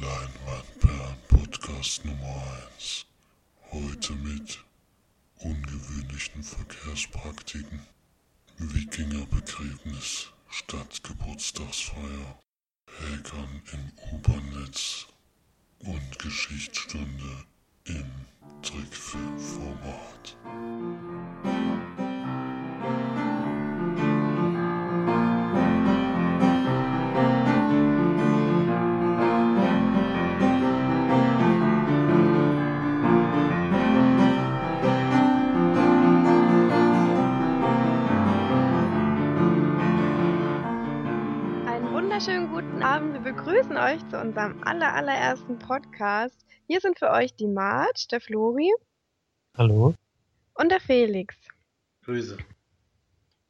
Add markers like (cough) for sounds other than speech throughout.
Leinwandperlen Podcast Nummer 1. Heute mit ungewöhnlichen Verkehrspraktiken, Wikingerbegräbnis statt Geburtstagsfeier, Hackern im U-Bahn-Netz und Geschichtsstunde im Trickfilmformat. Begrüßen euch zu unserem aller, allerersten Podcast. Hier sind für euch die Marge, der Flori Hallo? und der Felix. Grüße.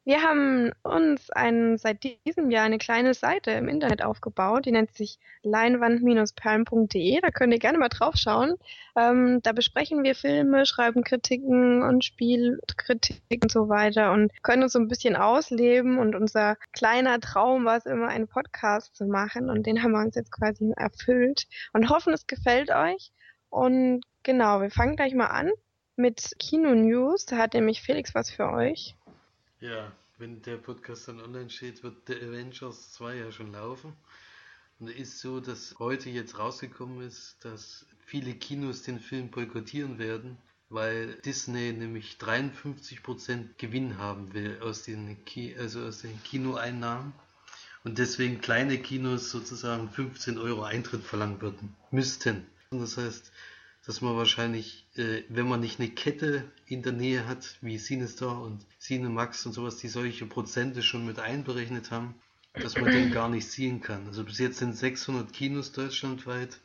Wir haben uns ein, seit diesem Jahr eine kleine Seite im Internet aufgebaut, die nennt sich leinwand-perlen.de. Da könnt ihr gerne mal drauf schauen. Ähm, da besprechen wir Filme, schreiben Kritiken und Spielkritiken und so weiter und können uns so ein bisschen ausleben. Und unser kleiner Traum war es immer, einen Podcast zu machen. Und den haben wir uns jetzt quasi erfüllt und hoffen, es gefällt euch. Und genau, wir fangen gleich mal an mit Kino News. Da hat nämlich Felix was für euch. Ja, wenn der Podcast dann online steht, wird The Avengers 2 ja schon laufen. Und es ist so, dass heute jetzt rausgekommen ist, dass viele Kinos den Film boykottieren werden, weil Disney nämlich 53% Gewinn haben will aus den, Ki also aus den Kinoeinnahmen. Und deswegen kleine Kinos sozusagen 15 Euro Eintritt verlangen würden, müssten. Und das heißt, dass man wahrscheinlich, äh, wenn man nicht eine Kette in der Nähe hat, wie Cinestar und Cinemax und sowas, die solche Prozente schon mit einberechnet haben, dass man den gar nicht sehen kann. Also bis jetzt sind 600 Kinos deutschlandweit,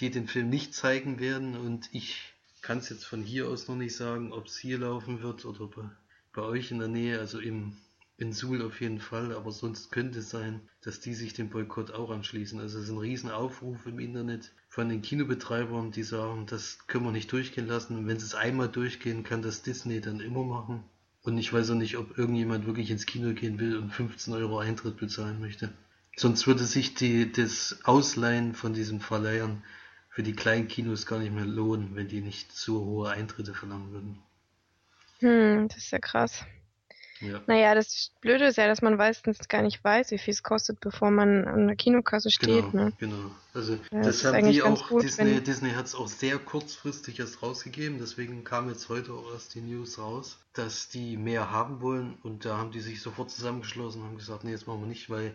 die den Film nicht zeigen werden und ich kann es jetzt von hier aus noch nicht sagen, ob es hier laufen wird oder bei, bei euch in der Nähe, also im in Suhl auf jeden Fall, aber sonst könnte es sein, dass die sich dem Boykott auch anschließen. Also es ist ein riesen Aufruf im Internet von den Kinobetreibern, die sagen, das können wir nicht durchgehen lassen. Und wenn sie es einmal durchgehen, kann das Disney dann immer machen. Und ich weiß auch nicht, ob irgendjemand wirklich ins Kino gehen will und 15 Euro Eintritt bezahlen möchte. Sonst würde sich die, das Ausleihen von diesen Verleihern für die kleinen Kinos gar nicht mehr lohnen, wenn die nicht so hohe Eintritte verlangen würden. Hm, das ist ja krass. Ja. Naja, das Blöde ist ja, dass man meistens gar nicht weiß, wie viel es kostet, bevor man an der Kinokasse steht. Genau, Ne? genau. Also Ja, das, das ist haben eigentlich die ganz auch, gut, Disney, wenn- Disney hat es auch sehr kurzfristig erst rausgegeben, deswegen kam jetzt heute auch erst die News raus, dass die mehr haben wollen und da haben die sich sofort zusammengeschlossen und haben gesagt, nee, das machen wir nicht, weil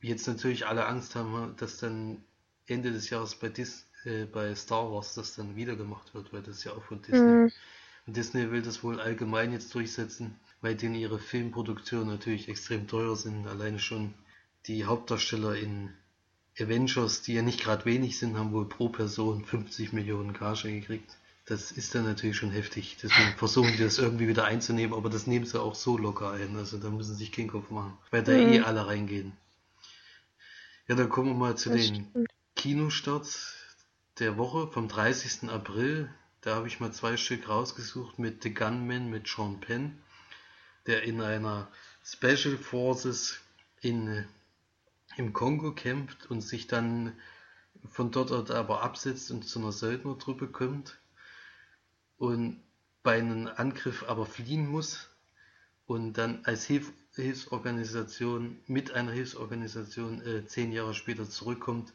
jetzt natürlich alle Angst haben, dass dann Ende des Jahres bei, Dis, äh, bei Star Wars das dann wieder gemacht wird, weil das ja auch von Disney. Hm, Und Disney will das wohl allgemein jetzt durchsetzen, weil denen ihre Filmproduktionen natürlich extrem teuer sind. Alleine schon die Hauptdarsteller in Avengers, die ja nicht gerade wenig sind, haben wohl pro Person 50 Millionen Gage gekriegt. Das ist dann natürlich schon heftig. Deswegen versuchen die das irgendwie wieder einzunehmen, aber das nehmen sie auch so locker ein. Also da müssen sie sich keinen Kopf machen, weil da Mhm. eh alle reingehen. Ja, dann kommen wir mal zu das den stimmt. Kinostarts der Woche vom 30. April. Da habe ich mal zwei Stück rausgesucht mit The Gunman mit Sean Penn, der in einer Special Forces in, im Kongo kämpft und sich dann von dort aber absetzt und zu einer Söldnertruppe kommt und bei einem Angriff aber fliehen muss und dann als Hilf Hilfsorganisation mit einer Hilfsorganisation äh, zehn Jahre später zurückkommt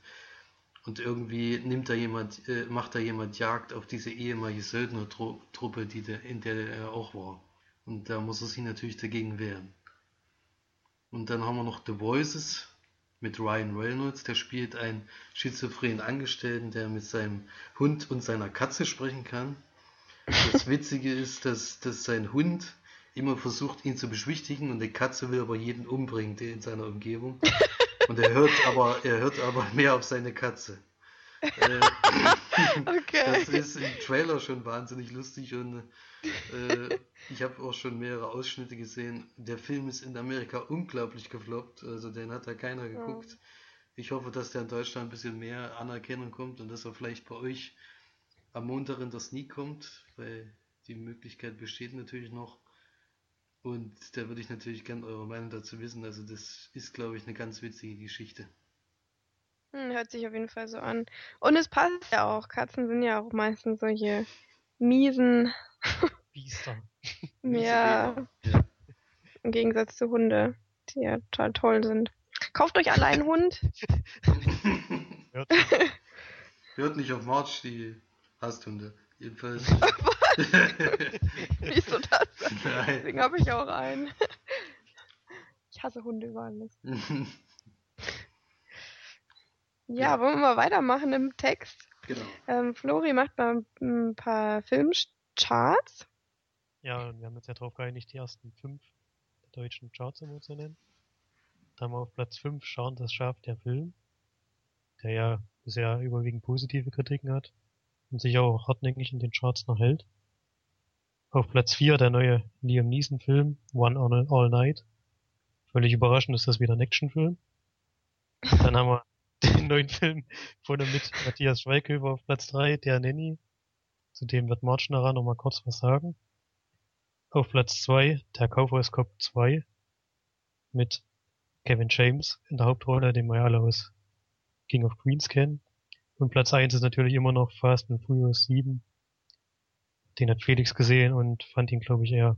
und irgendwie nimmt da jemand, äh, macht da jemand Jagd auf diese ehemalige Söldnertruppe, die der, in der er auch war. Und da muss er sich natürlich dagegen wehren. Und dann haben wir noch The Voices mit Ryan Reynolds, der spielt einen schizophrenen Angestellten, der mit seinem Hund und seiner Katze sprechen kann. Das (laughs) Witzige ist, dass, dass sein Hund immer versucht, ihn zu beschwichtigen und die Katze will aber jeden umbringen, der in seiner Umgebung. (laughs) Und er hört aber, er hört aber mehr auf seine Katze. Äh, (laughs) Okay. das ist im Trailer schon wahnsinnig lustig und äh, ich habe auch schon mehrere Ausschnitte gesehen. Der Film ist in Amerika unglaublich gefloppt, also den hat da keiner geguckt. Ich hoffe, dass der in Deutschland ein bisschen mehr Anerkennung kommt und dass er vielleicht bei euch am Montag in der Sneak kommt, weil die Möglichkeit besteht natürlich noch. Und da würde ich natürlich gerne eure Meinung dazu wissen. Also das ist, glaube ich, eine ganz witzige Geschichte. Hm, hört sich auf jeden Fall so an. Und es passt ja auch. Katzen sind ja auch meistens solche miesen. (laughs) Biester. ja. Ja. Im Gegensatz zu Hunde, die ja total toll sind. Kauft euch alle einen Hund. Hört Hört nicht auf March, die Hasthunde. Jedenfalls. (laughs) Wieso das? Nein. Deswegen habe ich auch einen. Ich hasse Hunde über alles. (laughs) Ja, wollen wir mal weitermachen im Text? genau. Ähm, Flori macht mal ein paar Filmcharts. Ja, und wir haben uns ja darauf geeinigt, die ersten fünf der deutschen Charts immer zu nennen. Da haben wir auf Platz 5 Schauen das Schaf der Film, der ja bisher überwiegend positive Kritiken hat und sich auch hartnäckig in den Charts noch hält. Auf Platz 4 der neue Liam Neeson Film One on All Night. Völlig überraschend ist das wieder ein Actionfilm. (laughs) Dann haben wir (laughs) den neuen Film von und mit Matthias Schweighöfer auf Platz 3, der Nanny. Zu dem wird March nachher noch mal kurz was sagen. Auf Platz 2 der Kaufhauskopf 2 mit Kevin James in der Hauptrolle, den wir alle aus King of Queens kennen. Und Platz 1 ist natürlich immer noch Fast and Furious 7. Den hat Felix gesehen und fand ihn, glaube ich, eher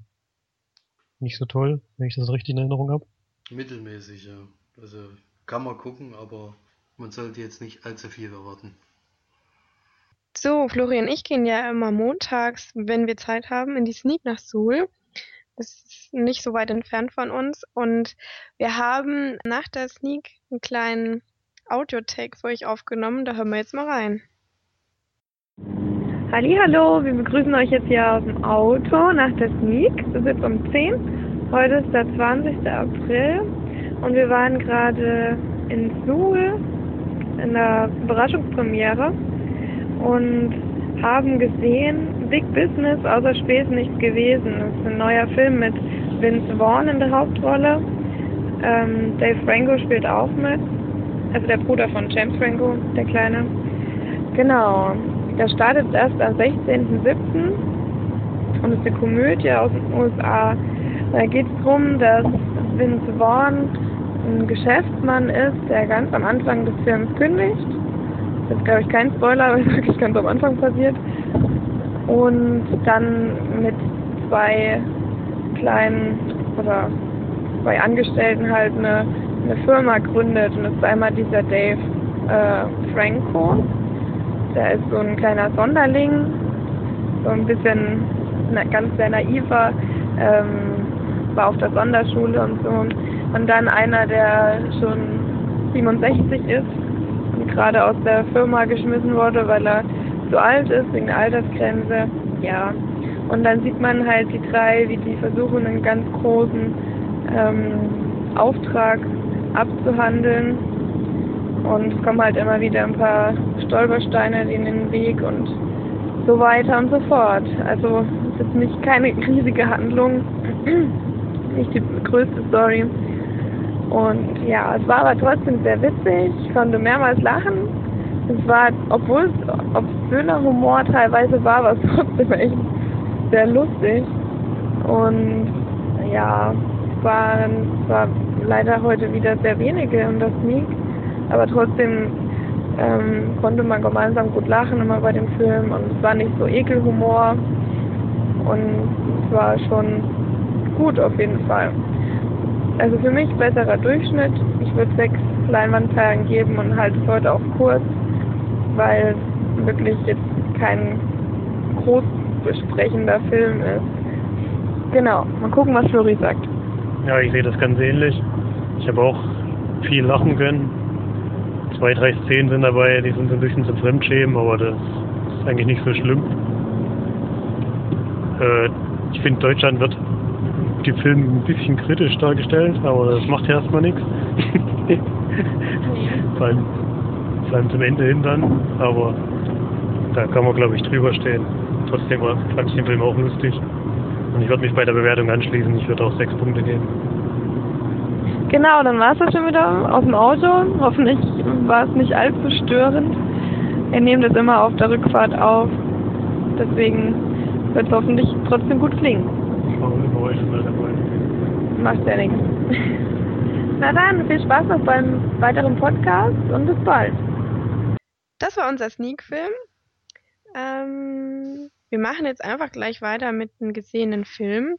nicht so toll, wenn ich das richtig in Erinnerung habe. Mittelmäßig, ja. Also kann man gucken, aber man sollte jetzt nicht allzu viel erwarten. So, Florian, ich gehen ja immer montags, wenn wir Zeit haben, in die Sneak nach Suhl. Das ist nicht so weit entfernt von uns. Und wir haben nach der Sneak einen kleinen Audio-Tag für euch aufgenommen. Da hören wir jetzt mal rein. Hallo, wir begrüßen euch jetzt hier aus dem Auto nach der Sneak. Es ist jetzt um 10. Heute ist der 20. April und wir waren gerade in Suhl in der Überraschungspremiere und haben gesehen Big Business außer Spesen nichts gewesen. Das ist ein neuer Film mit Vince Vaughn in der Hauptrolle. Ähm, Dave Franco spielt auch mit. Also der Bruder von James Franco, der Kleine. Genau. Der startet erst am 16.07. und ist eine Komödie aus den USA. Da geht es darum, dass Vince Vaughn ein Geschäftsmann ist, der ganz am Anfang des Films kündigt. Das ist, glaube ich, kein Spoiler, (laughs) weil es wirklich ganz am Anfang passiert. Und dann mit zwei kleinen oder zwei Angestellten halt eine, eine Firma gründet. Und das ist einmal dieser Dave äh, Franco. Der ist so ein kleiner Sonderling, so ein bisschen ganz sehr naiver, ähm, war auf der Sonderschule und so. Und dann einer, der schon 67 ist und gerade aus der Firma geschmissen wurde, weil er zu alt ist, wegen der Altersgrenze. Ja. Und dann sieht man halt die drei, wie die versuchen, einen ganz großen ähm, Auftrag abzuhandeln. Und es kommen halt immer wieder ein paar Stolpersteine in den Weg und so weiter und so fort. Also es ist nicht keine (laughs) riesige Handlung, nicht die größte Story. Und ja, es war aber trotzdem sehr witzig. Ich konnte mehrmals lachen. Es war, obwohl es obszöner Humor teilweise war, war es (laughs) trotzdem echt sehr lustig. Und ja, es waren zwar leider heute wieder sehr wenige in der Sneak, aber trotzdem ähm, konnte man gemeinsam gut lachen immer bei dem Film und es war nicht so Ekelhumor und es war schon gut auf jeden Fall. Also für mich besserer Durchschnitt. Ich würde sechs Leinwandperlen geben und halte es heute auf kurz, weil es wirklich jetzt kein groß besprechender Film ist. Genau, mal gucken, was Flori sagt. Ja, ich sehe das ganz ähnlich. Ich habe auch viel lachen können. Zwei, drei Szenen sind dabei, die sind so ein bisschen zum Fremdschämen, aber das ist eigentlich nicht so schlimm. Äh, ich finde, Deutschland wird die Film ein bisschen kritisch dargestellt, aber das macht ja erstmal nichts. vor, allem, vor allem zum Ende hin dann, aber da kann man glaube ich drüber stehen. Trotzdem war- fand ich den Film auch lustig. Und ich würde mich bei der Bewertung anschließen, ich würde auch sechs Punkte geben. Genau, dann war es das schon wieder aus dem Auto. Hoffentlich war es nicht allzu störend. Wir nehmen das immer auf der Rückfahrt auf. Deswegen wird es hoffentlich trotzdem gut klingen. Warum Geräusche mal dabei? Macht ja nichts. Na dann, viel Spaß noch beim weiteren Podcast und bis bald. das war unser Sneak-Film. Ähm, wir machen jetzt einfach gleich weiter mit einem gesehenen Film.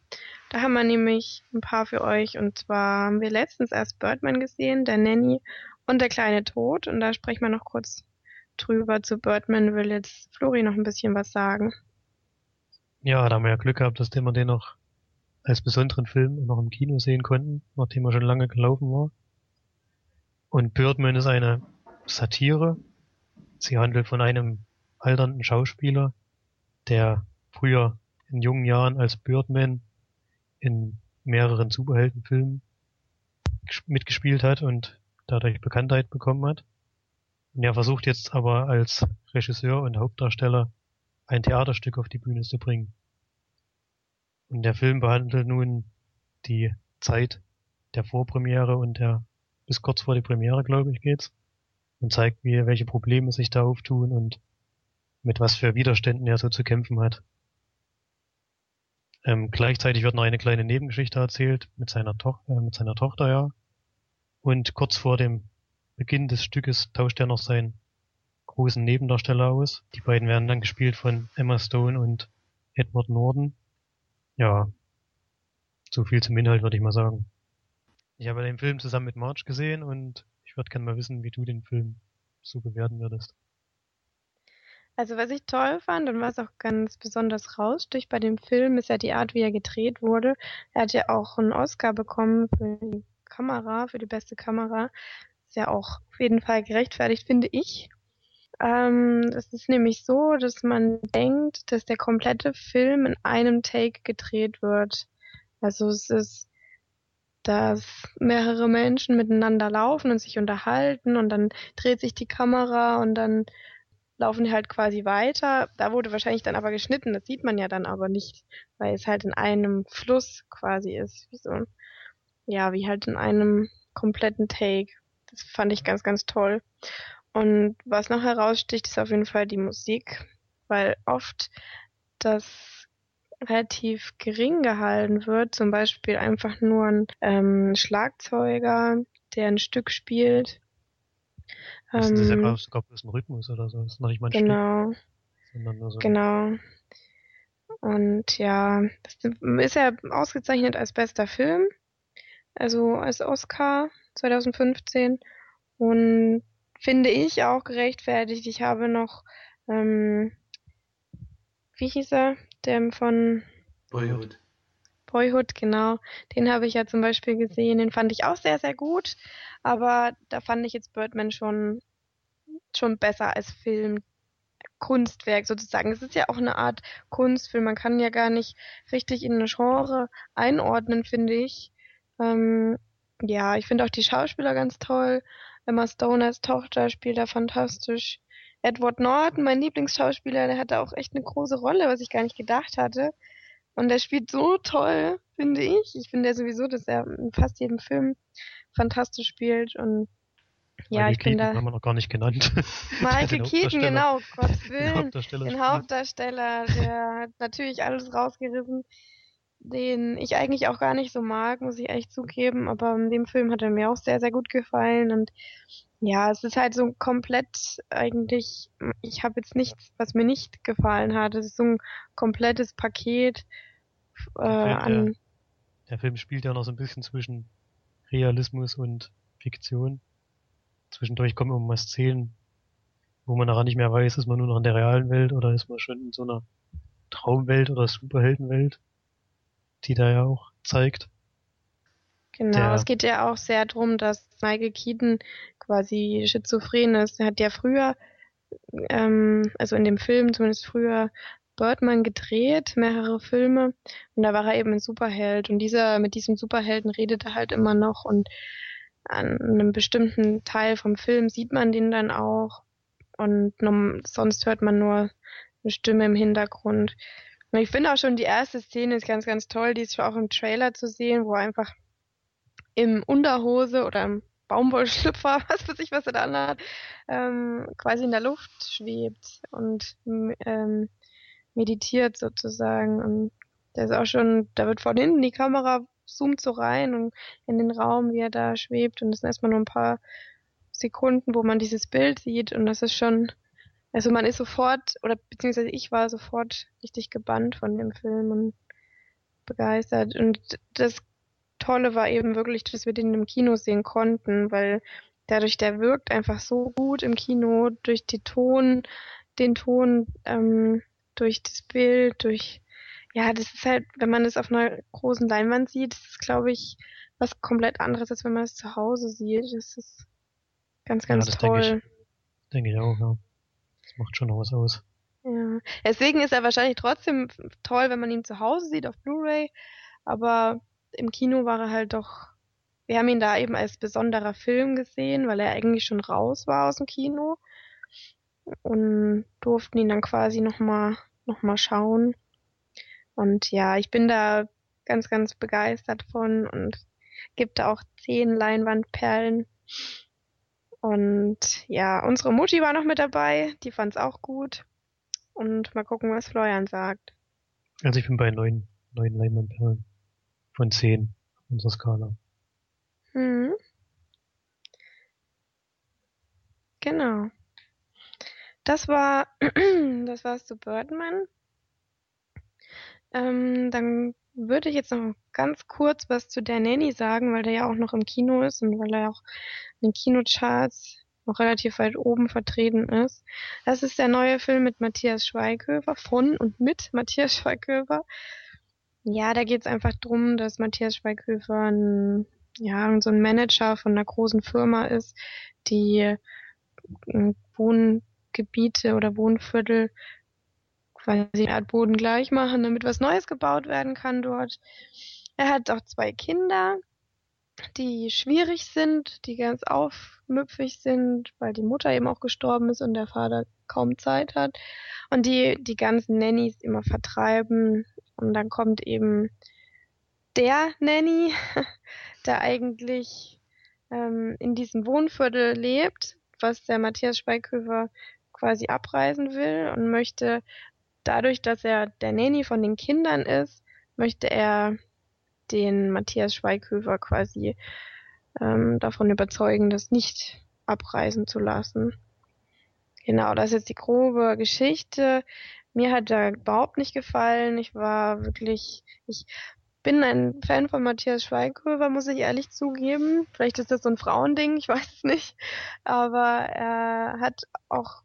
Da haben wir nämlich ein paar für euch. Und zwar haben wir letztens erst Birdman gesehen, der Nanny und der kleine Tod. Und da sprechen wir noch kurz drüber. Zu Birdman will jetzt Flori noch ein bisschen was sagen. Ja, da haben wir ja Glück gehabt, dass wir den noch als besonderen Film noch im Kino sehen konnten, nachdem er schon lange gelaufen war. Und Birdman ist eine Satire. Sie handelt von einem alternden Schauspieler, der früher in jungen Jahren als Birdman in mehreren Superheldenfilmen mitgespielt hat und dadurch Bekanntheit bekommen hat. Und er versucht jetzt aber als Regisseur und Hauptdarsteller ein Theaterstück auf die Bühne zu bringen. Und der Film behandelt nun die Zeit der Vorpremiere und der bis kurz vor die Premiere, glaube ich, geht's. Und zeigt, wie, welche Probleme sich da auftun und mit was für Widerständen er so zu kämpfen hat. Ähm, gleichzeitig wird noch eine kleine Nebengeschichte erzählt mit seiner, äh, mit seiner Tochter, ja. Und kurz vor dem Beginn des Stückes tauscht er noch seinen großen Nebendarsteller aus. Die beiden werden dann gespielt von Emma Stone und Edward Norton. Ja, so viel zum Inhalt würde ich mal sagen. Ich habe den Film zusammen mit Marge gesehen und ich würde gerne mal wissen, wie du den Film so bewerten würdest. Also was ich toll fand und was auch ganz besonders raussticht bei dem Film, ist ja die Art, wie er gedreht wurde. Er hat ja auch einen Oscar bekommen für die Kamera, für die beste Kamera. Ist ja auch auf jeden Fall gerechtfertigt, finde ich. Ähm, es ist nämlich so, dass man denkt, dass der komplette Film in einem Take gedreht wird. Also es ist, dass mehrere Menschen miteinander laufen und sich unterhalten und dann dreht sich die Kamera und dann laufen die halt quasi weiter. Da wurde wahrscheinlich dann aber geschnitten, das sieht man ja dann aber nicht, weil es halt in einem Fluss quasi ist. Wie so, ja, wie halt in einem kompletten Take. Das fand ich ganz, ganz toll. Und was noch heraussticht, ist auf jeden Fall die Musik, weil oft das relativ gering gehalten wird. Zum Beispiel einfach nur ein ähm, Schlagzeuger, der ein Stück spielt. Das ist ähm, ja sogar bloß ein Rhythmus oder so. Das ist noch nicht mal ein genau, Stück. So genau. Und ja, das ist ja ausgezeichnet als bester Film. Also als Oscar 2015. Und finde ich auch gerechtfertigt. Ich habe noch, ähm, wie hieß er, der von Boyhood. Boyhood, genau. Den habe ich ja zum Beispiel gesehen. Den fand ich auch sehr, sehr gut. Aber da fand ich jetzt Birdman schon, schon besser als Film. Kunstwerk sozusagen. Es ist ja auch eine Art Kunstfilm. Man kann ja gar nicht richtig in eine Genre einordnen, finde ich. Ähm, ja, ich finde auch die Schauspieler ganz toll. Emma Stone als Tochter spielt er fantastisch. Edward Norton, mein Lieblingsschauspieler, der hatte auch echt eine große Rolle, was ich gar nicht gedacht hatte. Und der spielt so toll, finde ich. Ich finde ja sowieso, dass er in fast jedem Film fantastisch spielt und ja, Michael ich bin Keaton da. haben wir noch gar nicht genannt. (laughs) Michael Keaton, genau, Gottes Willen. Den Hauptdarsteller, den Hauptdarsteller der hat natürlich alles rausgerissen den ich eigentlich auch gar nicht so mag, muss ich echt zugeben. Aber in dem Film hat er mir auch sehr, sehr gut gefallen. Und ja, es ist halt so komplett eigentlich, ich habe jetzt nichts, was mir nicht gefallen hat. Es ist so ein komplettes Paket äh, der, Film, an. Der, der Film spielt ja noch so ein bisschen zwischen Realismus und Fiktion. Zwischendurch kommen immer Szenen, wo man nachher nicht mehr weiß, ist man nur noch in der realen Welt oder ist man schon in so einer Traumwelt oder Superheldenwelt die da ja auch zeigt. Genau, der, es geht ja auch sehr darum, dass Michael Keaton quasi schizophren ist. Er hat ja früher, ähm, also in dem Film zumindest früher, Birdman gedreht, mehrere Filme, und da war er eben ein Superheld. Und dieser, mit diesem Superhelden redet er halt immer noch und an einem bestimmten Teil vom Film sieht man den dann auch. Und sonst hört man nur eine Stimme im Hintergrund. Ich finde auch schon die erste Szene ist ganz, ganz toll. Die ist schon auch im Trailer zu sehen, wo er einfach im Unterhose oder im Baumwollschlüpfer, (laughs) was weiß ich, was er da anhat, ähm, quasi in der Luft schwebt und ähm, meditiert sozusagen. Und der ist auch schon, da wird von hinten die Kamera zoomt so rein und in den Raum, wie er da schwebt. Und das sind erstmal nur ein paar Sekunden, wo man dieses Bild sieht. Und das ist schon Also man ist sofort, oder beziehungsweise ich war sofort richtig gebannt von dem Film und begeistert. Und das Tolle war eben wirklich, dass wir den im Kino sehen konnten, weil dadurch der wirkt einfach so gut im Kino durch die Ton, den Ton, ähm, durch das Bild, durch ja, das ist halt, wenn man es auf einer großen Leinwand sieht, das ist, glaube ich, was komplett anderes, als wenn man es zu Hause sieht. Das ist ganz, ganz ja, das toll. Denke ich, denke ich auch, ja. Macht schon was aus. Ja. Deswegen ist er wahrscheinlich trotzdem toll, wenn man ihn zu Hause sieht auf Blu-ray, aber im Kino war er halt doch. Wir haben ihn da eben als besonderer Film gesehen, weil er eigentlich schon raus war aus dem Kino und durften ihn dann quasi nochmal noch mal schauen. Und ja, ich bin da ganz, ganz begeistert von und gibt auch zehn Leinwandperlen. Und ja, unsere Mutti war noch mit dabei, die fand's auch gut. Und mal gucken, was Florian sagt. Also ich bin bei neun, neun Leinwandperlen von zehn unserer Skala. Mhm. Genau. Das war, (clears throat) das war's zu Birdman. Ähm, dann würde ich jetzt noch ganz kurz was zu der Nanny sagen, weil der ja auch noch im Kino ist und weil er auch in den Kinocharts noch relativ weit oben vertreten ist. Das ist der neue Film mit Matthias Schweighöfer, von und mit (laughs) Matthias Schweighöfer. Ja, da geht es einfach drum, dass Matthias Schweighöfer ein, ja, so ein Manager von einer großen Firma ist, die äh, Wohngebiete oder Wohnviertel quasi Erdboden gleich machen, damit was Neues gebaut werden kann dort. Er hat auch zwei Kinder, die schwierig sind, die ganz aufmüpfig sind, weil die Mutter eben auch gestorben ist und der Vater kaum Zeit hat und die die ganzen Nannies immer vertreiben und dann kommt eben der Nanny, (laughs) der eigentlich ähm, in diesem Wohnviertel lebt, was der Matthias Speikhöfer quasi abreisen will und möchte dadurch, dass er der Nanny von den Kindern ist, möchte er den Matthias Schweighöfer quasi ähm, davon überzeugen, das nicht abreisen zu lassen. Genau, das ist jetzt die grobe Geschichte. Mir hat er überhaupt nicht gefallen. Ich war wirklich, ich bin ein Fan von Matthias Schweighöfer, muss ich ehrlich zugeben. Vielleicht ist das so ein Frauending, ich weiß es nicht. Aber er hat auch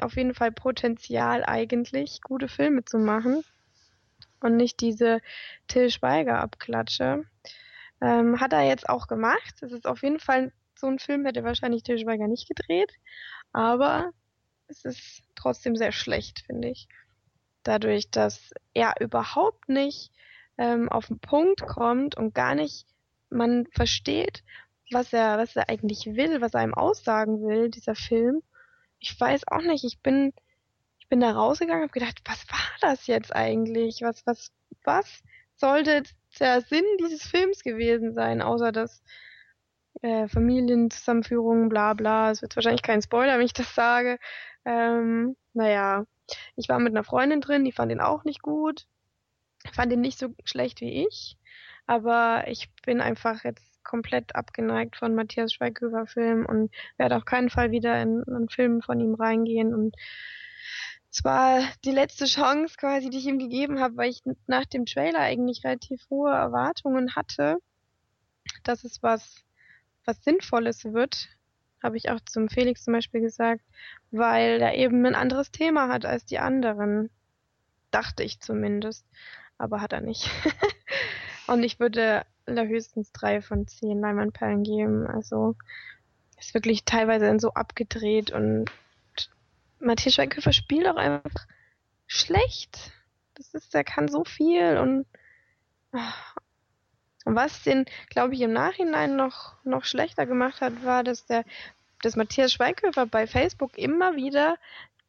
auf jeden Fall Potenzial eigentlich, gute Filme zu machen und nicht diese Till Schweiger Abklatsche. Ähm, hat er jetzt auch gemacht. Es ist auf jeden Fall so ein Film, hätte wahrscheinlich Till Schweiger nicht gedreht, aber es ist trotzdem sehr schlecht, finde ich. Dadurch, dass er überhaupt nicht ähm, auf den Punkt kommt und gar nicht man versteht, was er, was er eigentlich will, was er ihm aussagen will, dieser Film ich weiß auch nicht, ich bin, ich bin da rausgegangen und habe gedacht, was war das jetzt eigentlich? Was, was, was sollte der Sinn dieses Films gewesen sein, außer dass äh, Familienzusammenführung, bla bla. Es wird wahrscheinlich kein Spoiler, wenn ich das sage. Ähm, naja, ich war mit einer Freundin drin, die fand ihn auch nicht gut. Fand ihn nicht so schlecht wie ich. Aber ich bin einfach jetzt komplett abgeneigt von Matthias Schweighöfer Film und werde auf keinen Fall wieder in einen Film von ihm reingehen und es war die letzte Chance quasi, die ich ihm gegeben habe, weil ich nach dem Trailer eigentlich relativ hohe Erwartungen hatte, dass es was, was Sinnvolles wird, habe ich auch zum Felix zum Beispiel gesagt, weil er eben ein anderes Thema hat als die anderen. Dachte ich zumindest. Aber hat er nicht. (laughs) Und ich würde höchstens drei von zehn Leinwandperlen geben. Also ist wirklich teilweise so abgedreht und Matthias Schweighöfer spielt auch einfach schlecht. Das ist, der kann so viel und, und was den, glaube ich, im Nachhinein noch, noch schlechter gemacht hat, war, dass der, dass Matthias Schweighöfer bei Facebook immer wieder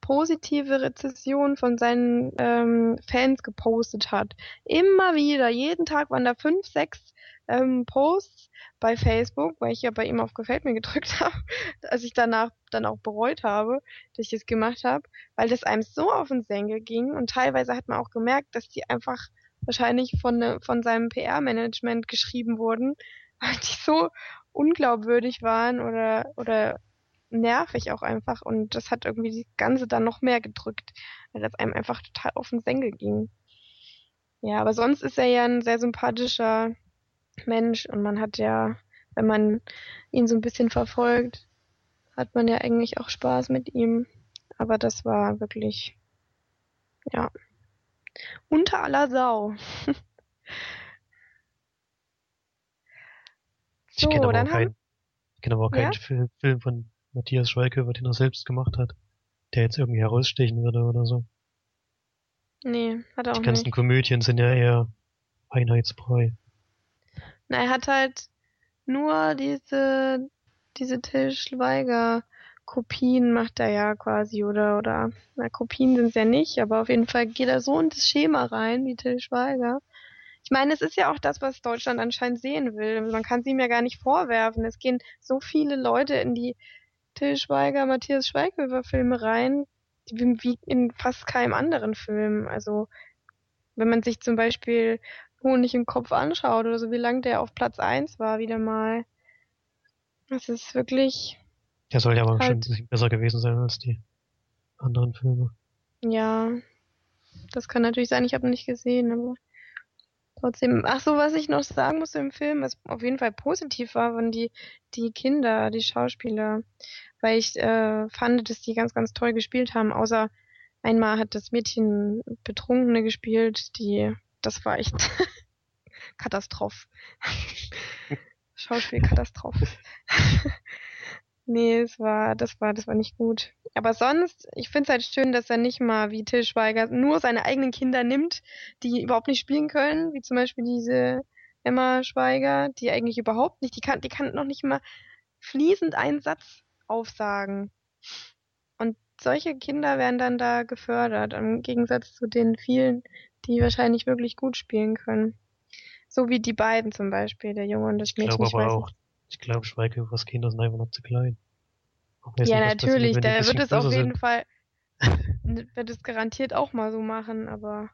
positive Rezessionen von seinen ähm, Fans gepostet hat. Immer wieder, jeden Tag waren da fünf, sechs ähm, Posts bei Facebook, weil ich ja bei ihm auf Gefällt mir gedrückt (laughs) habe, als ich danach dann auch bereut habe, dass ich das gemacht habe, weil das einem so auf den Senkel ging und teilweise hat man auch gemerkt, dass die einfach wahrscheinlich von, ne, von seinem PR-Management geschrieben wurden, (laughs) weil die so unglaubwürdig waren oder, oder nervig auch einfach und das hat irgendwie die Ganze dann noch mehr gedrückt, weil das einem einfach total auf den Senkel ging. Ja, aber sonst ist er ja ein sehr sympathischer Mensch und man hat ja, wenn man ihn so ein bisschen verfolgt, hat man ja eigentlich auch Spaß mit ihm. Aber das war wirklich, ja, unter aller Sau. (laughs) ich kenne aber, auch kein, ich kenn aber auch keinen ja? Film von Matthias Schweighöfer, den er selbst gemacht hat, der jetzt irgendwie herausstechen würde oder so. Nee, hat er auch Die ganzen nicht. Komödien sind ja eher Einheitsbrei. Na, er hat halt nur diese, diese Till Schweiger Kopien macht er ja quasi, oder, oder, na, Kopien sind es ja nicht, aber auf jeden Fall geht er so in das Schema rein, wie Till Schweiger. Ich meine, es ist ja auch das, was Deutschland anscheinend sehen will. Man kann es ihm ja gar nicht vorwerfen. Es gehen so viele Leute in die Till Schweiger, Matthias Schweighöfer Filme rein, wie in fast keinem anderen Film. Also, wenn man sich zum Beispiel Honig im Kopf anschaut oder so, wie lange der auf Platz 1 war, wieder mal. Das ist wirklich. Der soll ja aber halt, bisschen besser gewesen sein als die anderen Filme. Ja, das kann natürlich sein, ich habe ihn nicht gesehen, aber trotzdem. Ach so, was ich noch sagen muss im Film, was auf jeden Fall positiv war, waren die, die Kinder, die Schauspieler weil ich äh, fand, dass die ganz, ganz toll gespielt haben. Außer einmal hat das Mädchen Betrunkene gespielt, die, das war echt (laughs) Katastroph. (laughs) Schauspielkatastroph. (laughs) nee, es war, das war, das war nicht gut. Aber sonst, ich finde es halt schön, dass er nicht mal wie Till Schweiger nur seine eigenen Kinder nimmt, die überhaupt nicht spielen können, wie zum Beispiel diese Emma Schweiger, die eigentlich überhaupt nicht, die kann, die kann noch nicht mal fließend einen Satz aufsagen. Und solche Kinder werden dann da gefördert, im Gegensatz zu den vielen, die wahrscheinlich wirklich gut spielen können. So wie die beiden zum Beispiel, der Junge und das Mädchen. Ich glaube aber auch, ich glaube, Schweigehofers Kinder sind einfach noch zu klein. Ja, nicht, natürlich, der wird es auf jeden sind. Fall, (laughs) wird es garantiert auch mal so machen, aber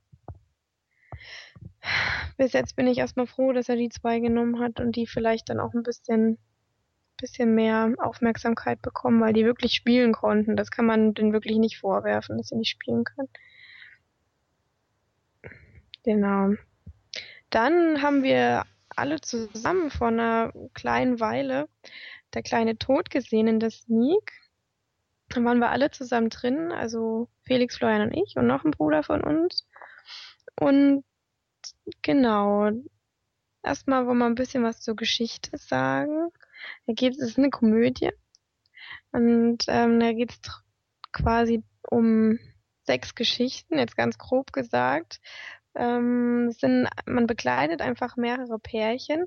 bis jetzt bin ich erstmal froh, dass er die zwei genommen hat und die vielleicht dann auch ein bisschen bisschen mehr Aufmerksamkeit bekommen, weil die wirklich spielen konnten. Das kann man denen wirklich nicht vorwerfen, dass sie nicht spielen können. Genau. Dann haben wir alle zusammen vor einer kleinen Weile der kleine Tod gesehen in der Sneak. Dann waren wir alle zusammen drin, also Felix, Florian und ich und noch ein Bruder von uns. Und genau, erstmal wollen wir ein bisschen was zur Geschichte sagen. Da geht es ist eine Komödie und ähm, da geht es quasi um sechs Geschichten, jetzt ganz grob gesagt. Ähm, sind, man begleitet einfach mehrere Pärchen,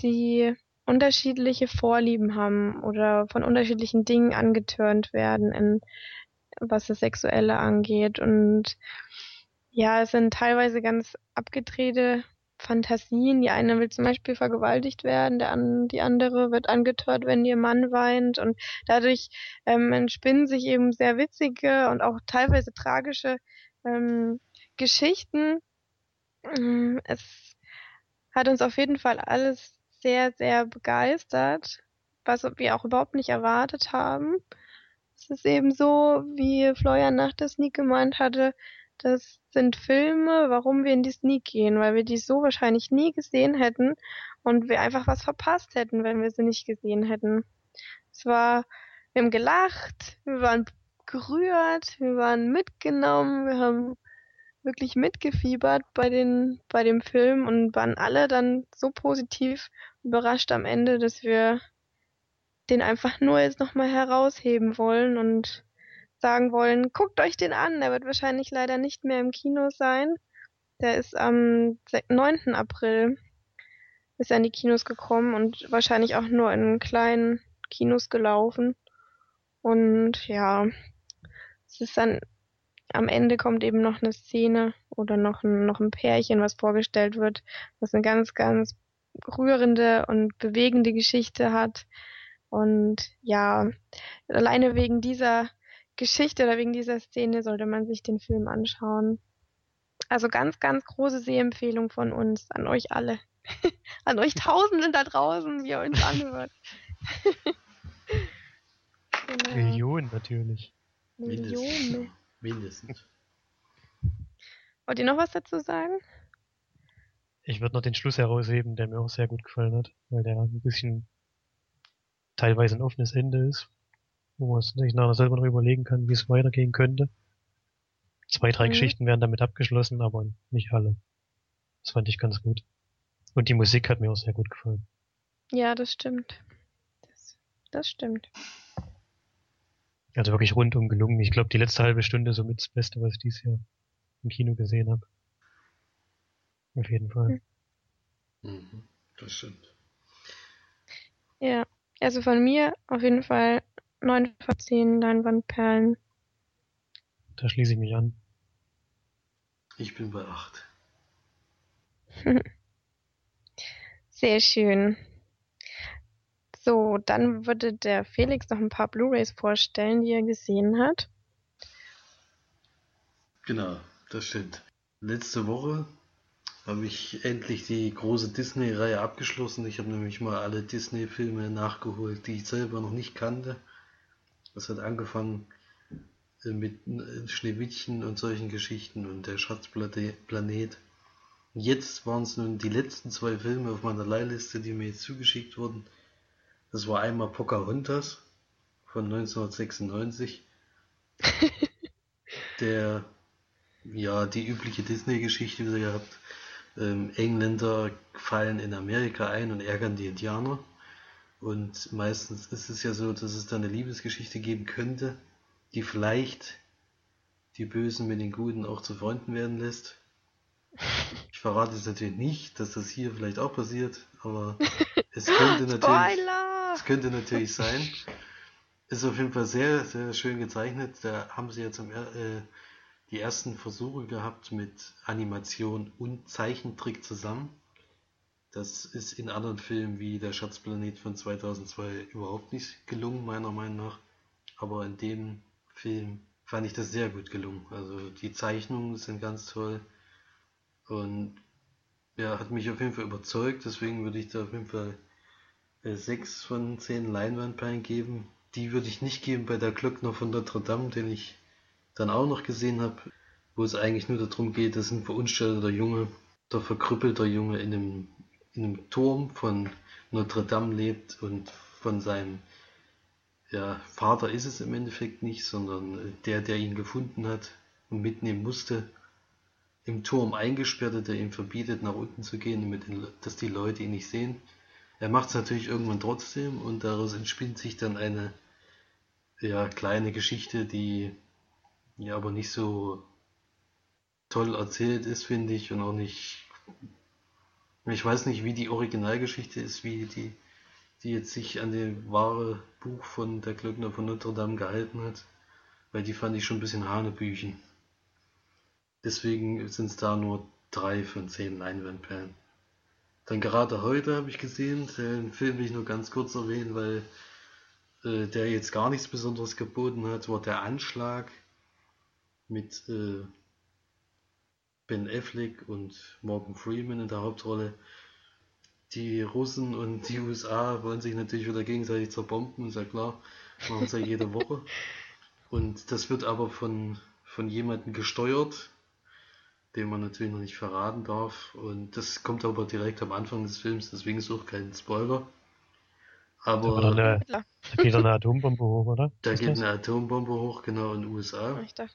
die unterschiedliche Vorlieben haben oder von unterschiedlichen Dingen angetörnt werden, in, was das Sexuelle angeht. Und ja, es sind teilweise ganz abgedrehte Fantasien. Die eine will zum Beispiel vergewaltigt werden, der an, die andere wird angetört, wenn ihr Mann weint. Und dadurch ähm, entspinnen sich eben sehr witzige und auch teilweise tragische ähm, Geschichten. Ähm, es hat uns auf jeden Fall alles sehr, sehr begeistert, was wir auch überhaupt nicht erwartet haben. Es ist eben so, wie Florian nach der Sneak gemeint hatte, das sind Filme, warum wir in die Sneak gehen, weil wir die so wahrscheinlich nie gesehen hätten und wir einfach was verpasst hätten, wenn wir sie nicht gesehen hätten. Es war, wir haben gelacht, wir waren gerührt, wir waren mitgenommen, wir haben wirklich mitgefiebert bei den, bei dem Film und waren alle dann so positiv überrascht am Ende, dass wir den einfach nur jetzt nochmal herausheben wollen und sagen wollen, guckt euch den an. Der wird wahrscheinlich leider nicht mehr im Kino sein. Der ist am 9. April ist er in die Kinos gekommen und wahrscheinlich auch nur in kleinen Kinos gelaufen. Und ja, es ist dann am Ende kommt eben noch eine Szene oder noch ein, noch ein Pärchen, was vorgestellt wird, was eine ganz, ganz rührende und bewegende Geschichte hat. Und ja, alleine wegen dieser Geschichte oder wegen dieser Szene sollte man sich den Film anschauen. Also ganz, ganz große Sehempfehlung von uns an euch alle. (laughs) an euch Tausenden da draußen, wie ihr uns anhört. (laughs) Genau. Millionen natürlich. Mindestens. Millionen. Mindestens. Wollt ihr noch was dazu sagen? Ich würde noch den Schluss herausheben, der mir auch sehr gut gefallen hat, weil der ein bisschen teilweise ein offenes Ende ist, wo man sich nachher selber noch überlegen kann, wie es weitergehen könnte. Zwei, drei Mhm. Geschichten werden damit abgeschlossen, aber nicht alle. Das fand ich ganz gut. Und die Musik hat mir auch sehr gut gefallen. Ja, das stimmt. Das, das stimmt. Also wirklich rundum gelungen. Ich glaube, die letzte halbe Stunde somit das Beste, was ich dieses Jahr im Kino gesehen habe. Auf jeden Fall. Mhm. Das stimmt. Ja. Also von mir auf jeden Fall 9 von 10 Leinwandperlen. Da schließe ich mich an. Ich bin bei 8. (laughs) Sehr schön. So, dann würde der Felix noch ein paar Blu-rays vorstellen, die er gesehen hat. Genau, das stimmt. Letzte Woche habe ich endlich die große Disney-Reihe abgeschlossen. Ich habe nämlich mal alle Disney-Filme nachgeholt, die ich selber noch nicht kannte. Das hat angefangen äh, mit äh, Schneewittchen und solchen Geschichten und der Schatzplanet. Jetzt waren es nun die letzten zwei Filme auf meiner Leihliste, die mir jetzt zugeschickt wurden. Das war einmal Pocahontas von 1996. (laughs) der ja die übliche Disney-Geschichte wieder gehabt. Ähm, Engländer fallen in Amerika ein und ärgern die Indianer. Und meistens ist es ja so, dass es da eine Liebesgeschichte geben könnte, die vielleicht die Bösen mit den Guten auch zu Freunden werden lässt. (laughs) Ich verrate jetzt natürlich nicht, dass das hier vielleicht auch passiert, aber es könnte (laughs) natürlich, Spoiler! Es könnte natürlich sein. Ist auf jeden Fall sehr, sehr schön gezeichnet. Da haben sie jetzt äh, die ersten Versuche gehabt mit Animation und Zeichentrick zusammen. Das ist in anderen Filmen wie Der Schatzplanet von 2002 überhaupt nicht gelungen, meiner Meinung nach. Aber in dem Film fand ich das sehr gut gelungen. Also die Zeichnungen sind ganz toll und ja, hat mich auf jeden Fall überzeugt. Deswegen würde ich da auf jeden Fall äh, 6 von 10 Leinwandperlen geben. Die würde ich nicht geben bei der Glöckner von Notre Dame, den ich dann auch noch gesehen habe, wo es eigentlich nur darum geht, dass ein verunstalteter Junge, der verkrüppelter Junge in einem, in einem Turm von Notre Dame lebt und von seinem ja, Vater ist es im Endeffekt nicht, sondern äh, der, der ihn gefunden hat und mitnehmen musste, im Turm eingesperrte, der ihm verbietet, nach unten zu gehen, damit den, dass die Leute ihn nicht sehen. Er macht es natürlich irgendwann trotzdem und daraus entspinnt sich dann eine ja, kleine Geschichte, die ja aber nicht so toll erzählt ist, finde ich, und auch nicht. Ich weiß nicht, wie die Originalgeschichte ist, wie die, die jetzt sich an dem wahre Buch von der Glöckner von Notre Dame gehalten hat, weil die fand ich schon ein bisschen Hanebüchen. Deswegen sind es da nur drei von zehn Leinwandperlen. Dann gerade heute habe ich gesehen, den Film will ich nur ganz kurz erwähnen, weil äh, der jetzt gar nichts Besonderes geboten hat, war der Anschlag mit äh, Ben Affleck und Morgan Freeman in der Hauptrolle. Die Russen und die USA wollen sich natürlich wieder gegenseitig zerbomben, ist ja klar, machen sie ja jede Woche. (laughs) Und das wird aber von, von jemandem gesteuert, den man natürlich noch nicht verraten darf. Und das kommt aber direkt am Anfang des Films, deswegen ist auch kein Spoiler. Da, Aber eine, Klar. da geht eine Atombombe hoch, oder? da Ist geht das? eine Atombombe hoch, genau in den USA. Ich dachte,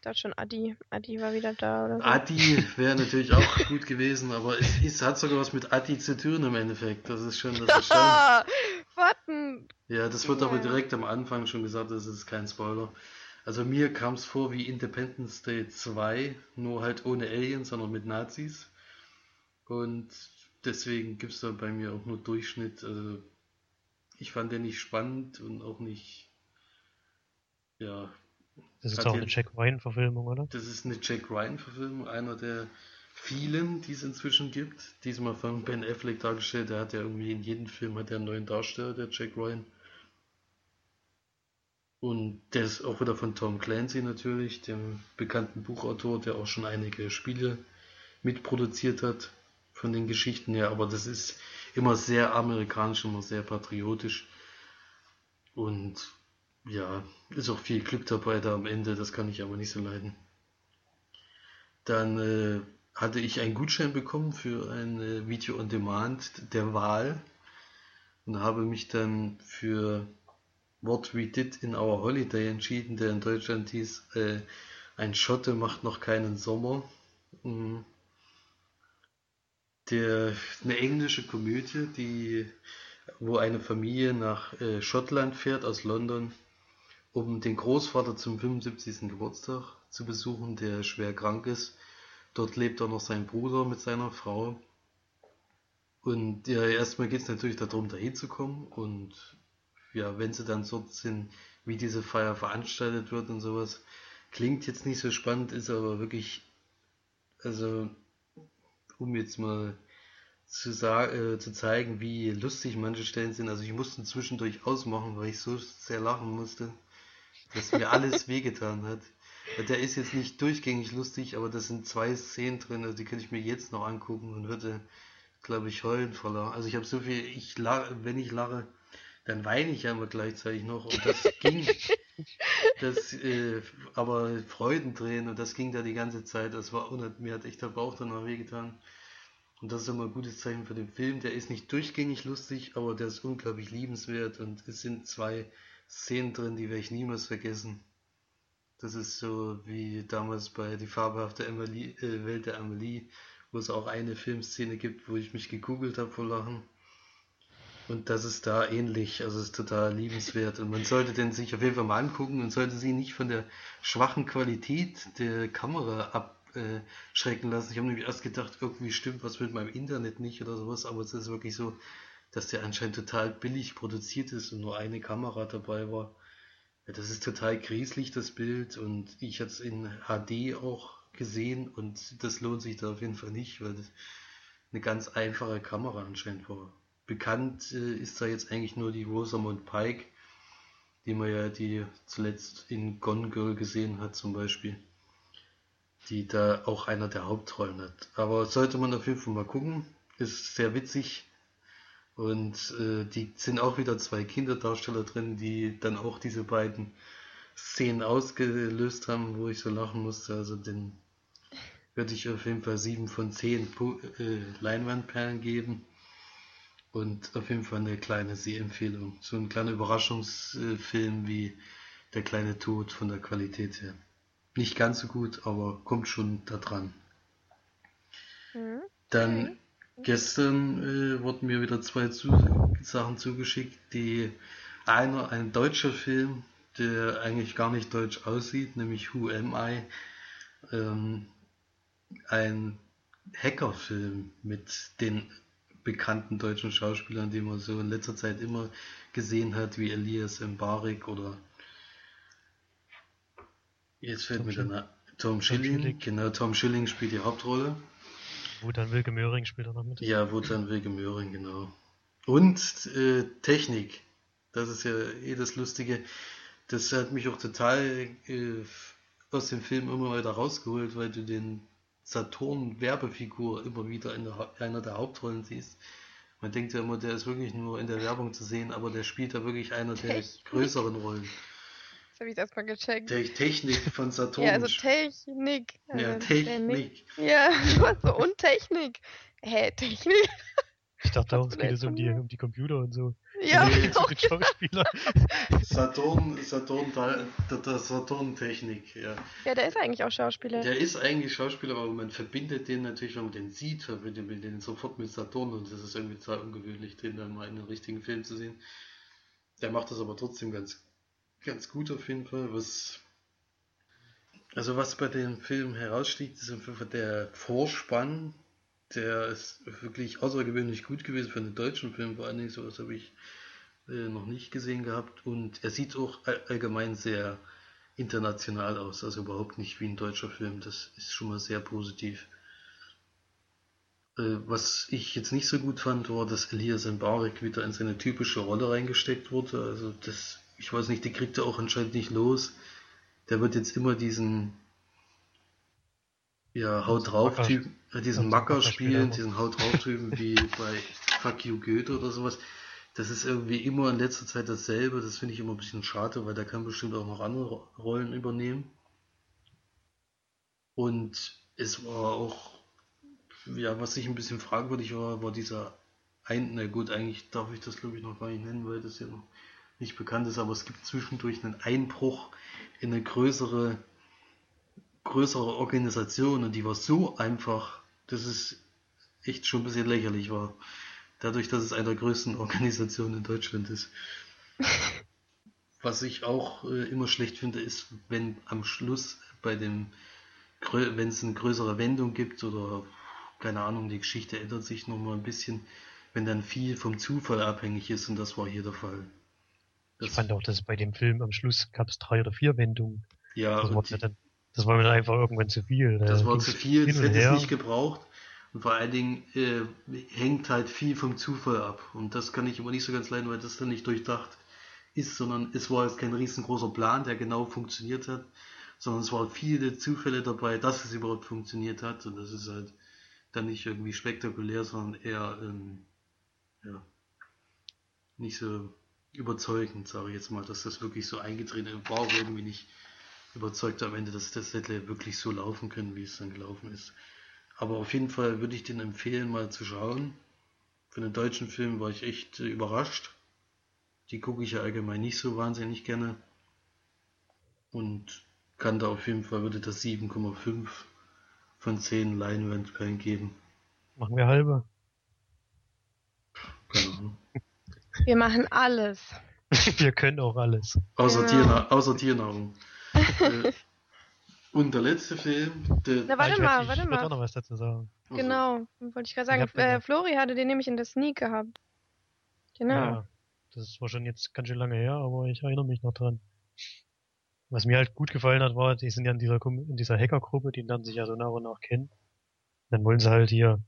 dachte schon, Adi. Adi war wieder da oder so. Adi wäre natürlich (laughs) auch gut gewesen, aber es, es hat sogar was mit Adi zu tun im Endeffekt. Das ist schon das Erstaunliche. (laughs) Ah, Warten! Ja, das wird aber Ja. direkt am Anfang schon gesagt, das ist kein Spoiler. Also mir kam es vor wie Independence Day 2, nur halt ohne Aliens, sondern mit Nazis. Und deswegen gibt es da bei mir auch nur Durchschnitt. Also ich fand den nicht spannend und auch nicht. Ja, Das ist auch eine Jack Ryan-Verfilmung, oder? das ist eine Jack Ryan-Verfilmung, einer der vielen, die es inzwischen gibt. Diesmal von Ben Affleck dargestellt. Der hat ja irgendwie in jedem Film hat er einen neuen Darsteller, der Jack Ryan. Und der ist auch wieder von Tom Clancy natürlich, dem bekannten Buchautor, der auch schon einige Spiele mitproduziert hat von den Geschichten her. Aber das ist immer sehr amerikanisch, immer sehr patriotisch. Und ja, ist auch viel Glück dabei da am Ende, das kann ich aber nicht so leiden. Dann äh, hatte ich einen Gutschein bekommen für ein äh, Video on Demand der Wahl und habe mich dann für What We Did in Our Holiday entschieden, der in Deutschland hieß, äh, ein Schotte macht noch keinen Sommer. Mhm. Der, eine englische Komödie, die, wo eine Familie nach äh, Schottland fährt aus London, um den Großvater zum 75. Geburtstag zu besuchen, der schwer krank ist. Dort lebt auch noch sein Bruder mit seiner Frau. Und ja, erstmal geht es natürlich darum, da hinzukommen. Und ja, wenn sie dann dort sind, wie diese Feier veranstaltet wird und sowas, klingt jetzt nicht so spannend, ist aber wirklich, also um jetzt mal zu, sagen, äh, zu zeigen, wie lustig manche Stellen sind. Also ich musste zwischendurch ausmachen, weil ich so sehr lachen musste, dass mir alles (laughs) wehgetan hat. Der ist jetzt nicht durchgängig lustig, aber das sind zwei Szenen drin, also die könnte ich mir jetzt noch angucken und würde, glaube ich, heulen vor Lachen. Also ich habe so viel, ich lache, wenn ich lache, dann weine ich ja immer gleichzeitig noch und das (laughs) ging, das, äh, aber Freudentränen und das ging da die ganze Zeit, das war, mir hat echt der Bauch danach wehgetan. Und das ist immer ein gutes Zeichen für den Film. Der ist nicht durchgängig lustig, aber der ist unglaublich liebenswert und es sind zwei Szenen drin, die werde ich niemals vergessen. Das ist so wie damals bei Die fabelhafte Emily, äh, Welt der Amelie, wo es auch eine Filmszene gibt, wo ich mich gegoogelt habe vor Lachen. Und das ist da ähnlich, also ist total liebenswert. Und man sollte den sich auf jeden Fall mal angucken und sollte sie nicht von der schwachen Qualität der Kamera abschrecken lassen. Ich habe nämlich erst gedacht, irgendwie stimmt was mit meinem Internet nicht oder sowas, aber es ist wirklich so, dass der anscheinend total billig produziert ist und nur eine Kamera dabei war. Ja, das ist total grieselig, das Bild, und ich hatte es in HD auch gesehen und das lohnt sich da auf jeden Fall nicht, weil das eine ganz einfache Kamera anscheinend war. Bekannt äh, ist da jetzt eigentlich nur die Rosamund Pike, die man ja die zuletzt in Gone Girl gesehen hat zum Beispiel, die da auch einer der Hauptrollen hat. Aber sollte man auf jeden Fall mal gucken, ist sehr witzig, und äh, die sind auch wieder zwei Kinderdarsteller drin, die dann auch diese beiden Szenen ausgelöst haben, wo ich so lachen musste. Also den würde ich auf jeden Fall sieben von zehn äh, Leinwandperlen geben. Und auf jeden Fall eine kleine Sehempfehlung. So ein kleiner Überraschungsfilm wie Der kleine Tod von der Qualität her. Nicht ganz so gut, aber kommt schon da dran. Mhm. Dann Gestern äh, wurden mir wieder zwei zu Sachen zugeschickt, die einer, ein deutscher Film, der eigentlich gar nicht deutsch aussieht, nämlich Who Am I? Ähm, ein Hackerfilm mit den bekannten deutschen Schauspielern, die man so in letzter Zeit immer gesehen hat, wie Elias Mbarek oder jetzt fällt Tom mir der Tom Schilling, Tom Schilling, genau, Tom Schilling spielt die Hauptrolle. Wotan Wilke Möhring spielt er noch mit. Ja, Wotan Wilke Möhring, genau. Und äh, Technik. Das ist ja eh das Lustige. Das hat mich auch total äh, aus dem Film immer wieder rausgeholt, weil du den Saturn-Werbefigur immer wieder in der, einer der Hauptrollen siehst. Man denkt ja immer, der ist wirklich nur in der Werbung zu sehen, aber der spielt da wirklich einer der größeren Rollen habe ich das mal gecheckt. Technik von (laughs) Saturn. Ja, also Technik. Also ja, Technik. Ja, (laughs) so und Technik. Hä, Technik? Ich dachte auch, es geht jetzt um die, um die Computer und so. Ja, nee, (laughs) Schauspieler. Saturn, Saturn, der, Saturn-Technik, ja. Ja, der ist eigentlich auch Schauspieler. Der ist eigentlich Schauspieler, aber man verbindet den natürlich, wenn man den sieht, verbindet man den sofort mit Saturn und das ist irgendwie total ungewöhnlich, den dann mal in einem richtigen Film zu sehen. Der macht das aber trotzdem ganz ganz gut auf jeden Fall. Was, also was bei dem Film heraussticht, ist einfach der Vorspann. Der ist wirklich außergewöhnlich gut gewesen für einen deutschen Film, vor allen Dingen sowas habe ich äh, noch nicht gesehen gehabt. Und er sieht auch allgemein sehr international aus, also überhaupt nicht wie ein deutscher Film. Das ist schon mal sehr positiv. Äh, was ich jetzt nicht so gut fand, war, dass Elias Mbarek wieder in seine typische Rolle reingesteckt wurde. Also das ich weiß nicht, die kriegt er auch anscheinend nicht los. Der wird jetzt immer diesen ja, Haut drauf Typen, äh, diesen Macker spielen, diesen Haut drauf Typen wie bei Fuck You Goethe oder sowas. Das ist irgendwie immer in letzter Zeit dasselbe. Das finde ich immer ein bisschen schade, weil der kann bestimmt auch noch andere Rollen übernehmen. Und es war auch, ja, was ich ein bisschen fragwürdig war, war dieser ein, na gut, eigentlich darf ich das glaube ich noch gar nicht nennen, weil das ja noch nicht bekannt ist, aber es gibt zwischendurch einen Einbruch in eine größere, größere Organisation und die war so einfach, dass es echt schon ein bisschen lächerlich war. Dadurch, dass es eine der größten Organisationen in Deutschland ist. Was ich auch äh, immer schlecht finde, ist, wenn am Schluss bei dem, wenn es eine größere Wendung gibt oder keine Ahnung, die Geschichte ändert sich nochmal ein bisschen, wenn dann viel vom Zufall abhängig ist und das war hier der Fall. Das ich fand auch, dass bei dem Film am Schluss gab es drei oder vier Wendungen. Ja, das war, die, dann, das war mir dann einfach irgendwann zu viel. Das war zu viel, das hätte es nicht gebraucht. Und vor allen Dingen äh, hängt halt viel vom Zufall ab. Und das kann ich immer nicht so ganz leiden, weil das dann nicht durchdacht ist, sondern es war jetzt kein riesengroßer Plan, der genau funktioniert hat, sondern es waren viele Zufälle dabei, dass es überhaupt funktioniert hat. Und das ist halt dann nicht irgendwie spektakulär, sondern eher ähm, ja, nicht so überzeugend, sage ich jetzt mal, dass das wirklich so eingetreten ist. War irgendwie nicht überzeugt am Ende, dass das hätte wirklich so laufen können, wie es dann gelaufen ist. Aber auf jeden Fall würde ich den empfehlen, mal zu schauen. Für den deutschen Film war ich echt äh, überrascht. Die gucke ich ja allgemein nicht so wahnsinnig gerne. Und kann da auf jeden Fall, würde das 7,5 von 10 Leinwandperlen geben. Machen wir halbe. Genau. (laughs) Wir machen alles. (laughs) wir können auch alles. Außer, genau. Tierna außer Tiernahrung. (laughs) und der letzte Film. Der Na, warte mal, warte ich mal. Ich noch was dazu sagen. Genau, wollte ich gerade sagen. Ich äh, Flori hatte den nämlich in der Sneak gehabt. Genau. Ja, das war schon jetzt ganz schön lange her, aber ich erinnere mich noch dran. Was mir halt gut gefallen hat, war, die sind ja in dieser, in dieser Hackergruppe, die lernen sich ja so nach und nach kennen. Dann wollen sie halt hier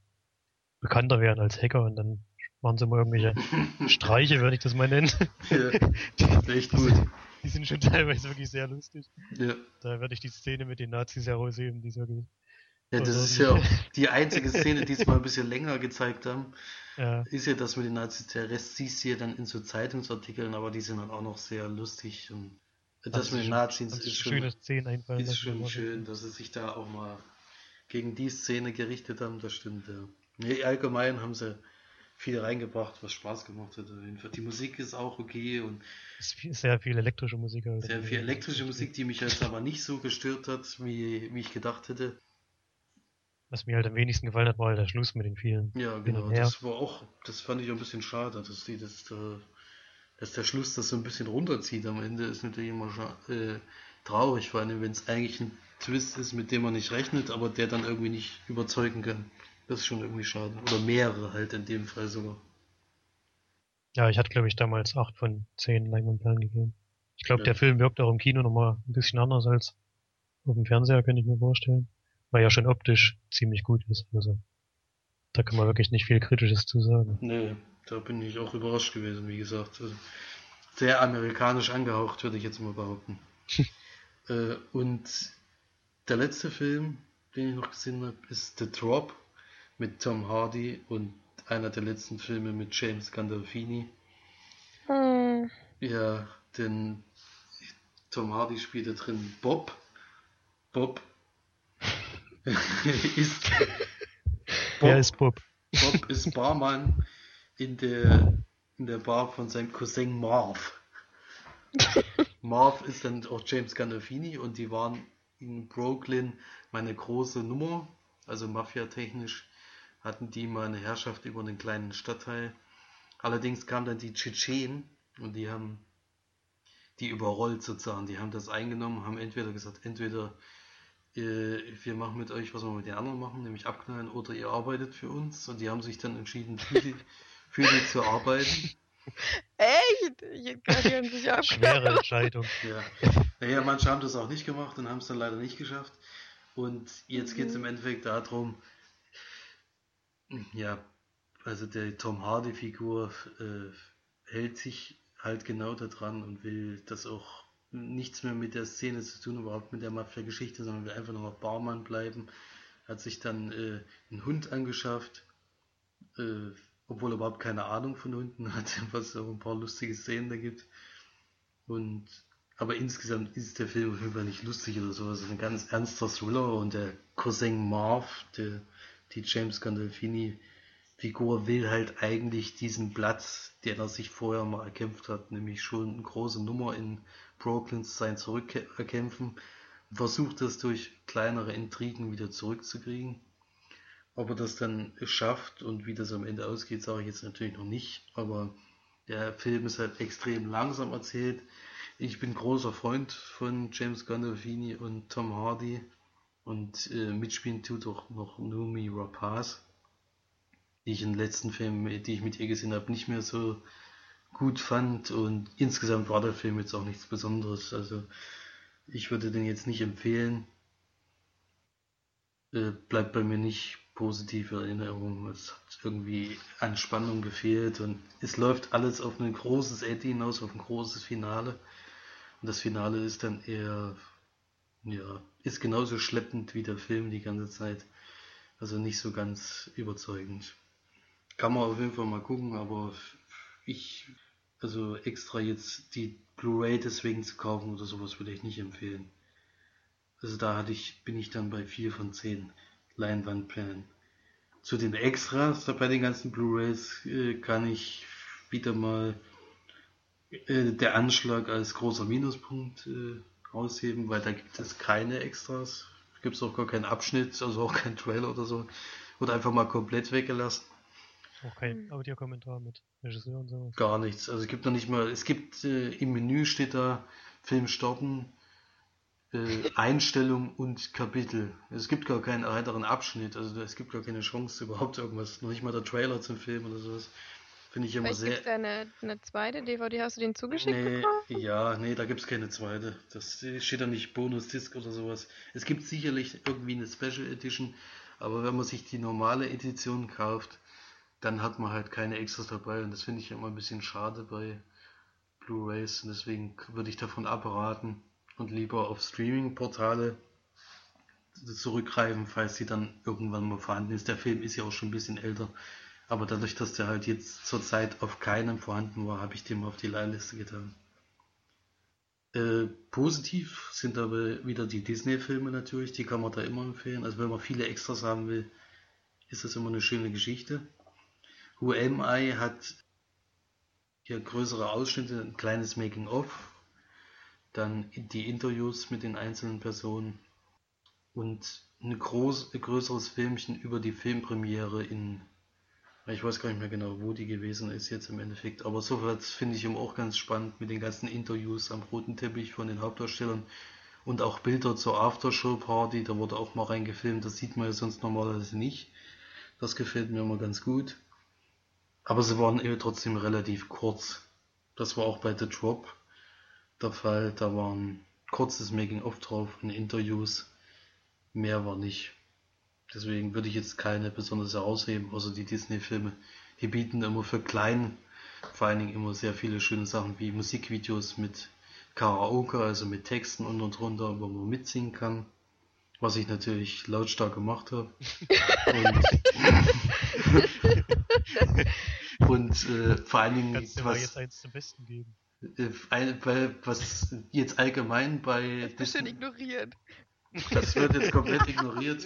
bekannter werden als Hacker und dann machen sie mal irgendwelche (laughs) Streiche, würde ich das mal nennen. Ja, (laughs) echt gut. Die sind schon (laughs) teilweise wirklich sehr lustig. Ja. Da werde ich die Szene mit den Nazis herausheben, die ist wirklich. Ja, das ist ja auch (laughs) die einzige Szene, die es mal ein bisschen länger gezeigt haben. Ja. Ist ja das mit den Nazis. Der Rest siehst du ja dann in so Zeitungsartikeln, aber die sind dann auch noch sehr lustig. Und das, das mit den Nazis ist schon, schöne Szene einfallen, ist schon schön, dass sie sich da auch mal gegen die Szene gerichtet haben. Das stimmt, ja. Nee, allgemein haben sie viel reingebracht, was Spaß gemacht hat. Die Musik ist auch okay und sehr viel elektrische Musik. Halt. Sehr viel elektrische Musik, die mich jetzt aber nicht so gestört hat, wie, wie ich gedacht hätte. Was mir halt am wenigsten gefallen hat, war halt der Schluss mit den vielen. Ja, genau. Das war auch, das fand ich auch ein bisschen schade, dass die das, dass der Schluss das so ein bisschen runterzieht am Ende, ist natürlich immer äh, traurig, vor allem wenn es eigentlich ein Twist ist, mit dem man nicht rechnet, aber der dann irgendwie nicht überzeugen kann. Das ist schon irgendwie schade. Oder mehrere halt in dem Fall sogar. Ja, ich hatte glaube ich damals 8 von 10 Leinwandperlen gegeben. Ich glaube, ja. der Film wirkt auch im Kino nochmal ein bisschen anders als auf dem Fernseher, könnte ich mir vorstellen. Weil ja schon optisch ziemlich gut ist. Also da kann man wirklich nicht viel Kritisches zu sagen. Nee, da bin ich auch überrascht gewesen, wie gesagt. Also, sehr amerikanisch angehaucht, würde ich jetzt mal behaupten. (laughs) äh, und der letzte Film, den ich noch gesehen habe, ist The Drop mit Tom Hardy und einer der letzten Filme mit James Gandolfini. Hm. Ja, denn Tom Hardy spielt da drin Bob. Bob (laughs) ist Bob, ja, ist Bob. Bob ist Barmann in der in der Bar von seinem Cousin Marv. (laughs) Marv ist dann auch James Gandolfini und die waren in Brooklyn meine große Nummer, also Mafia-technisch hatten die mal eine Herrschaft über einen kleinen Stadtteil. Allerdings kamen dann die Tschetschenen und die haben die überrollt sozusagen. Die haben das eingenommen, haben entweder gesagt, entweder äh, wir machen mit euch, was wir mit den anderen machen, nämlich abknallen, oder ihr arbeitet für uns. Und die haben sich dann entschieden, für die, für die zu arbeiten. Echt? Die haben sich (laughs) Schwere Entscheidung. Ja. Naja, manche haben das auch nicht gemacht und haben es dann leider nicht geschafft. Und jetzt geht es im Endeffekt darum, ja, also der Tom Hardy-Figur äh, hält sich halt genau daran und will das auch nichts mehr mit der Szene zu tun, überhaupt mit der Mafia-Geschichte, sondern will einfach nur noch Barmann bleiben. Hat sich dann äh, einen Hund angeschafft, äh, obwohl er überhaupt keine Ahnung von Hunden hat, (laughs) was auch ein paar lustige Szenen da gibt. Und aber insgesamt ist der Film auf jeden Fall nicht lustig oder so. Es ist ein ganz ernster Thriller und der Cousin Marv, der, die James Gandolfini Figur will halt eigentlich diesen Platz, den er sich vorher mal erkämpft hat, nämlich schon eine große Nummer in Brooklyn zu sein, zurückerkämpfen. Versucht das durch kleinere Intrigen wieder zurückzukriegen. Ob er das dann schafft und wie das am Ende ausgeht, sage ich jetzt natürlich noch nicht. Aber der Film ist halt extrem langsam erzählt. Ich bin großer Freund von James Gandolfini und Tom Hardy. Und äh, mitspielen tut auch noch Numi Rapaz, die ich in den letzten Filmen, die ich mit ihr gesehen habe, nicht mehr so gut fand. Und insgesamt war der Film jetzt auch nichts Besonderes. Also ich würde den jetzt nicht empfehlen. Äh, bleibt bei mir nicht positive Erinnerung. Es hat irgendwie an Spannung gefehlt und es läuft alles auf ein großes Ende hinaus, auf ein großes Finale. Und das Finale ist dann eher, ja, ist genauso schleppend wie der Film die ganze Zeit. Also nicht so ganz überzeugend. Kann man auf jeden Fall mal gucken, aber ich, also extra jetzt die Blu-ray deswegen zu kaufen oder sowas würde ich nicht empfehlen. Also da hatte ich, bin ich dann bei 4 von 10. Leinwandperlen. Zu den Extras bei den ganzen Blu-rays äh, kann ich wieder mal äh, der Anschlag als großer Minuspunkt äh, ausheben, weil da gibt es keine Extras. Gibt es auch gar keinen Abschnitt, also auch keinen Trailer oder so. Oder einfach mal komplett weggelassen. Auch kein Audiokommentar mit Regisseur und so. Gar nichts. Also es gibt noch nicht mal, es gibt äh, im Menü steht da Film starten, äh, Einstellung und Kapitel. Es gibt gar keinen weiteren Abschnitt, also es gibt gar keine Chance überhaupt irgendwas, noch nicht mal der Trailer zum Film oder sowas. Finde ich immer Vielleicht sehr. gibt's da eine, eine zweite DVD, hast du den zugeschickt Nee, bekommen? ja, nee, da gibt es keine zweite. Das steht da nicht Bonus-Disc oder sowas. Es gibt sicherlich irgendwie eine Special Edition, aber wenn man sich die normale Edition kauft, dann hat man halt keine Extras dabei und das finde ich immer ein bisschen schade bei Blu-rays und deswegen würde ich davon abraten und lieber auf Streaming-Portale zurückgreifen, falls sie dann irgendwann mal vorhanden ist. Der Film ist ja auch schon ein bisschen älter, aber dadurch, dass der halt jetzt zurzeit auf keinem vorhanden war, habe ich den mal auf die Leihliste getan. Äh, positiv sind aber wieder die Disney-Filme natürlich, die kann man da immer empfehlen. Also wenn man viele Extras haben will, ist das immer eine schöne Geschichte. Who Am I hat hier größere Ausschnitte, ein kleines Making-of, dann die Interviews mit den einzelnen Personen und ein, groß, größeres Filmchen über die Filmpremiere in, ich weiß gar nicht mehr genau, wo die gewesen ist jetzt im Endeffekt, aber sowas finde ich immer auch ganz spannend mit den ganzen Interviews am roten Teppich von den Hauptdarstellern und auch Bilder zur Aftershow-Party, da wurde auch mal reingefilmt, das sieht man ja sonst normalerweise nicht. Das gefällt mir immer ganz gut. Aber sie waren eben trotzdem relativ kurz. Das war auch bei The Drop der Fall. Da war ein kurzes Making-of drauf und Interviews. Mehr war nicht. Deswegen würde ich jetzt keine besonders herausheben, außer die Disney-Filme. Die bieten immer für klein, vor allen Dingen immer sehr viele schöne Sachen wie Musikvideos mit Karaoke, also mit Texten unten und drunter, wo man mitsingen kann. Was ich natürlich lautstark gemacht habe. Und, (laughs) und äh, vor allen Dingen, Kannst du was, jetzt eins zum Besten geben. äh, ein- bei, was jetzt allgemein bei Das bestimmt Disney, ignoriert. Das wird jetzt komplett ignoriert.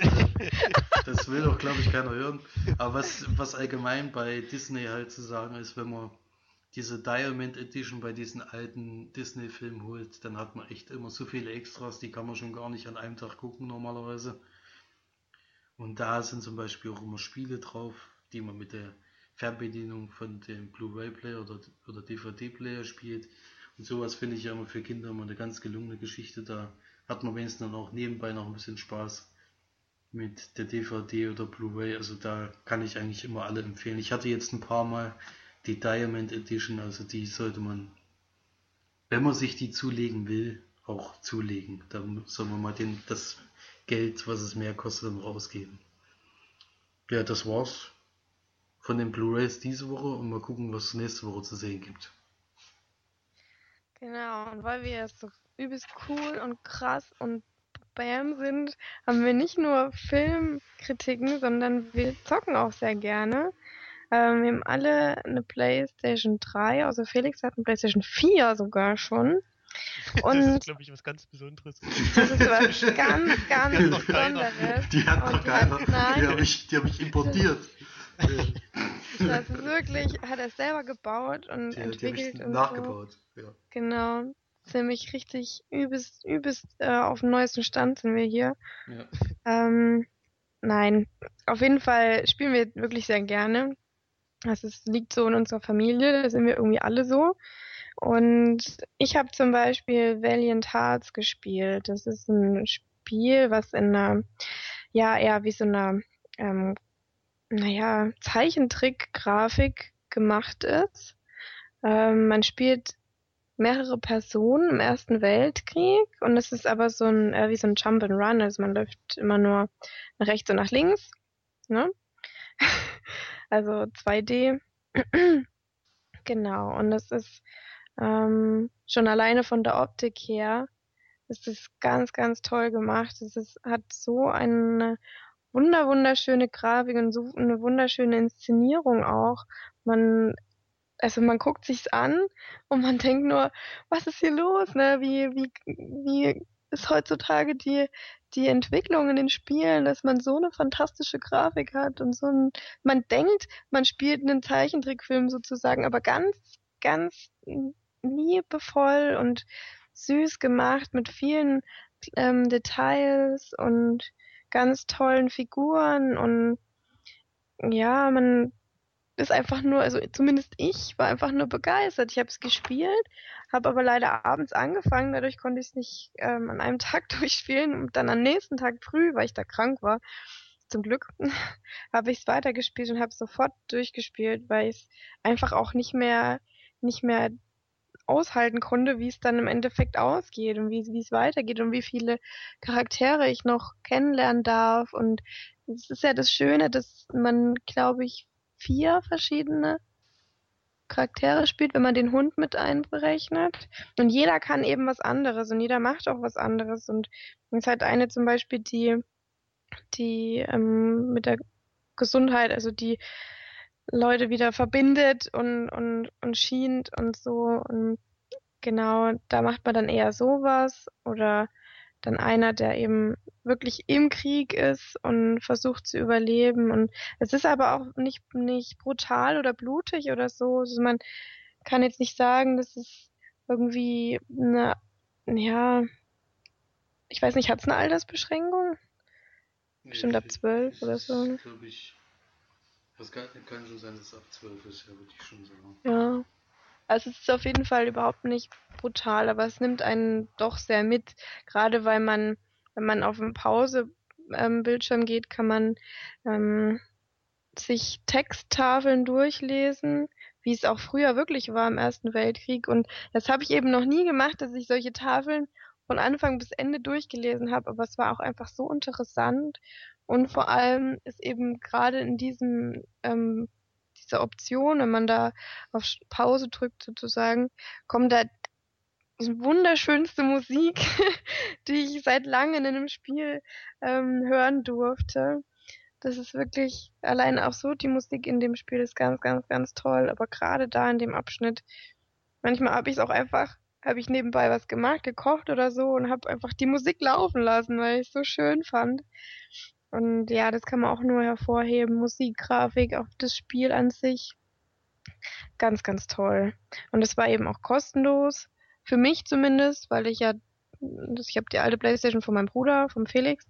Das will auch, glaube ich, keiner hören. Aber was, was allgemein bei Disney halt zu sagen ist, wenn man diese Diamond Edition bei diesen alten Disney-Filmen holt, dann hat man echt immer so viele Extras, die kann man schon gar nicht an einem Tag gucken normalerweise. Und da sind zum Beispiel auch immer Spiele drauf, die man mit der Fernbedienung von dem Blu-ray-Player oder, oder DVD-Player spielt. Und sowas finde ich ja immer für Kinder immer eine ganz gelungene Geschichte. Da hat man wenigstens dann auch nebenbei noch ein bisschen Spaß mit der DVD oder Blu-ray. Also da kann ich eigentlich immer alle empfehlen. Ich hatte jetzt ein paar Mal die Diamond Edition, also die sollte man, wenn man sich die zulegen will, auch zulegen. Da soll man mal den, das Geld, was es mehr kostet, noch ausgeben. Ja, das war's von den Blu-rays diese Woche und mal gucken, was es nächste Woche zu sehen gibt. Genau, und weil wir jetzt so übelst cool und krass und bam sind, haben wir nicht nur Filmkritiken, sondern wir zocken auch sehr gerne. Ähm, wir haben alle eine PlayStation 3, also Felix hat eine PlayStation 4 sogar schon. (laughs) Und das ist, glaube ich, was ganz Besonderes. Das ist was (laughs) ganz, ganz Die hat noch Besonderes. Die hat noch keiner. Die habe ich, die hab ich importiert. (laughs) Das ist wirklich, hat er selber gebaut und Die, die entwickelt und so. nachgebaut. Ja. Genau. Ziemlich richtig übelst, übelst äh, auf dem neuesten Stand sind wir hier. Ja. Ähm, nein, auf jeden Fall spielen wir wirklich sehr gerne. Das ist, liegt so in unserer Familie, da sind wir irgendwie alle so. Und ich habe zum Beispiel Valiant Hearts gespielt. Das ist ein Spiel, was in einer, ja, eher wie so einer, ähm, naja, Zeichentrick-Grafik gemacht ist. Ähm, man spielt mehrere Personen im Ersten Weltkrieg und es ist aber so ein, äh, wie so ein Jump and Run, also man läuft immer nur nach rechts und nach links, ne? (laughs) also 2D. (clears throat) genau, und es ist ähm, schon alleine von der Optik her, es ist ganz, ganz toll gemacht. Es ist, hat so eine wunder, wunderschöne Grafik und so eine wunderschöne Inszenierung auch. Man, also man guckt sich's an und man (laughs) denkt nur, was ist hier los, ne? Wie, wie, wie ist heutzutage die, die Entwicklung in den Spielen, dass man so eine fantastische Grafik hat und so ein, man denkt, man spielt einen Zeichentrickfilm sozusagen, aber ganz, ganz liebevoll und süß gemacht mit vielen ähm, Details und ganz tollen Figuren und ja, man ist einfach nur, also zumindest ich war einfach nur begeistert. Ich habe es gespielt, habe aber leider abends angefangen, dadurch konnte ich es nicht ähm, an einem (laughs) Tag durchspielen und dann am nächsten Tag früh, weil ich da krank war, zum Glück, (laughs) habe ich es weitergespielt und habe sofort durchgespielt, weil ich es einfach auch nicht mehr, nicht mehr aushalten konnte, wie es dann im Endeffekt ausgeht und wie es weitergeht und wie viele Charaktere ich noch kennenlernen darf. Und es ist ja das Schöne, dass man, glaube ich, vier verschiedene Charaktere spielt, wenn man den Hund mit einberechnet. Und jeder kann eben was anderes und jeder macht auch was anderes. Und es hat eine zum Beispiel, die, die ähm, mit der Gesundheit, also die Leute wieder verbindet und, und, und schient und so. Und genau, da macht man dann eher sowas. Oder dann einer, der eben wirklich im Krieg ist und versucht zu überleben. Und es ist aber auch nicht, nicht brutal oder blutig oder so. Also man kann jetzt nicht sagen, dass es irgendwie eine, ja, ich weiß nicht, hat es eine Altersbeschränkung? Bestimmt ab 12 oder so. glaube ich. Das kann, kann schon sein, dass es ab 12 ist, ja, würde ich schon sagen. Ja. Also es ist auf jeden Fall überhaupt nicht brutal, aber es nimmt einen doch sehr mit. Gerade weil man, wenn man auf den Pause-Bildschirm geht, kann man ähm, sich Texttafeln durchlesen, wie es auch früher wirklich war im Ersten Weltkrieg. Und das habe ich eben noch nie gemacht, dass ich solche Tafeln von Anfang bis Ende durchgelesen habe, aber es war auch einfach so interessant. Und vor allem ist eben gerade in diesem ähm, dieser Option, wenn man da auf Pause drückt sozusagen, kommt da wunderschönste Musik, (laughs) die ich seit langem in einem Spiel ähm, hören durfte. Das ist wirklich, allein auch so, die Musik in dem Spiel ist ganz, ganz, ganz toll. Aber gerade da in dem Abschnitt, manchmal habe ich es auch einfach, habe ich nebenbei was gemacht, gekocht oder so und habe einfach die Musik laufen lassen, weil ich es so schön fand. Und ja, das kann man auch nur hervorheben. Musik, Grafik, auch das Spiel an sich. Ganz, ganz toll. Und es war eben auch kostenlos. Für mich zumindest, weil ich ja, ich habe die alte Playstation von meinem Bruder, vom Felix,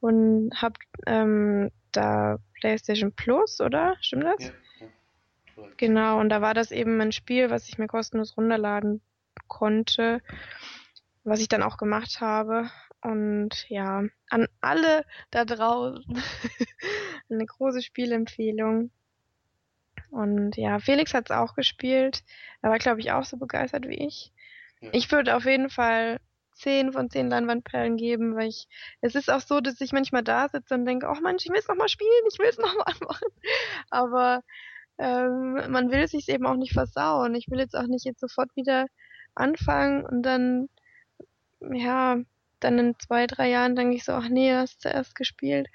und habe ähm, da Playstation Plus, oder? Stimmt das? Ja, ja. Genau, und da war das eben ein Spiel, was ich mir kostenlos runterladen konnte, was ich dann auch gemacht habe. Und ja, an alle da draußen (laughs) eine große Spielempfehlung. Und ja, Felix hat es auch gespielt. Er war, glaube ich, auch so begeistert wie ich. Ja. Ich würde auf jeden Fall 10 von 10 Leinwandperlen geben, weil ich, es ist auch so, dass ich manchmal da sitze und denke, oh Mensch, ich will es nochmal spielen, ich will es nochmal (laughs) machen. Aber ähm, man will es sich eben auch nicht versauen. Ich will jetzt auch nicht jetzt sofort wieder anfangen und dann, ja, dann in zwei, drei Jahren denke ich so, ach nee, hast zuerst gespielt.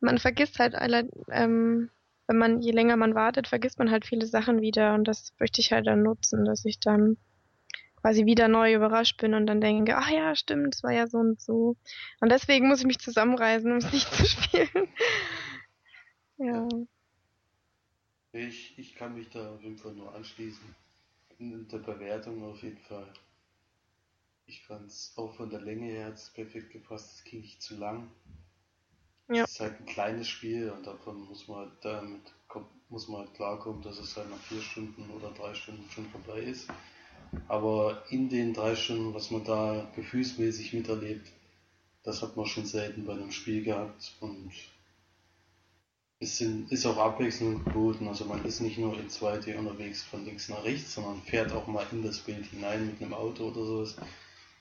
Man vergisst halt alle, ähm, wenn man, je länger man wartet, vergisst man halt viele Sachen wieder und das möchte ich halt dann nutzen, dass ich dann quasi wieder neu überrascht bin und dann denke, ach ja, stimmt, es war ja so und so. Und deswegen muss ich mich zusammenreißen, um es nicht zu (laughs) spielen. ja. Ich, ich kann mich da auf jeden Fall nur anschließen. In der Bewertung auf jeden Fall. Ich fand es auch von der Länge her hat's perfekt gepasst. Es ging nicht zu lang. Ja. Es ist halt ein kleines Spiel und davon muss man halt damit muss man halt klarkommen, dass es halt nach vier Stunden oder drei Stunden schon vorbei ist. Aber in den drei Stunden, was man da gefühlsmäßig miterlebt, das hat man schon selten bei einem Spiel gehabt und es sind, ist auch Abwechslung geboten. Also man ist nicht nur in 2D unterwegs von links nach rechts, sondern fährt auch mal in das Bild hinein mit einem Auto oder sowas.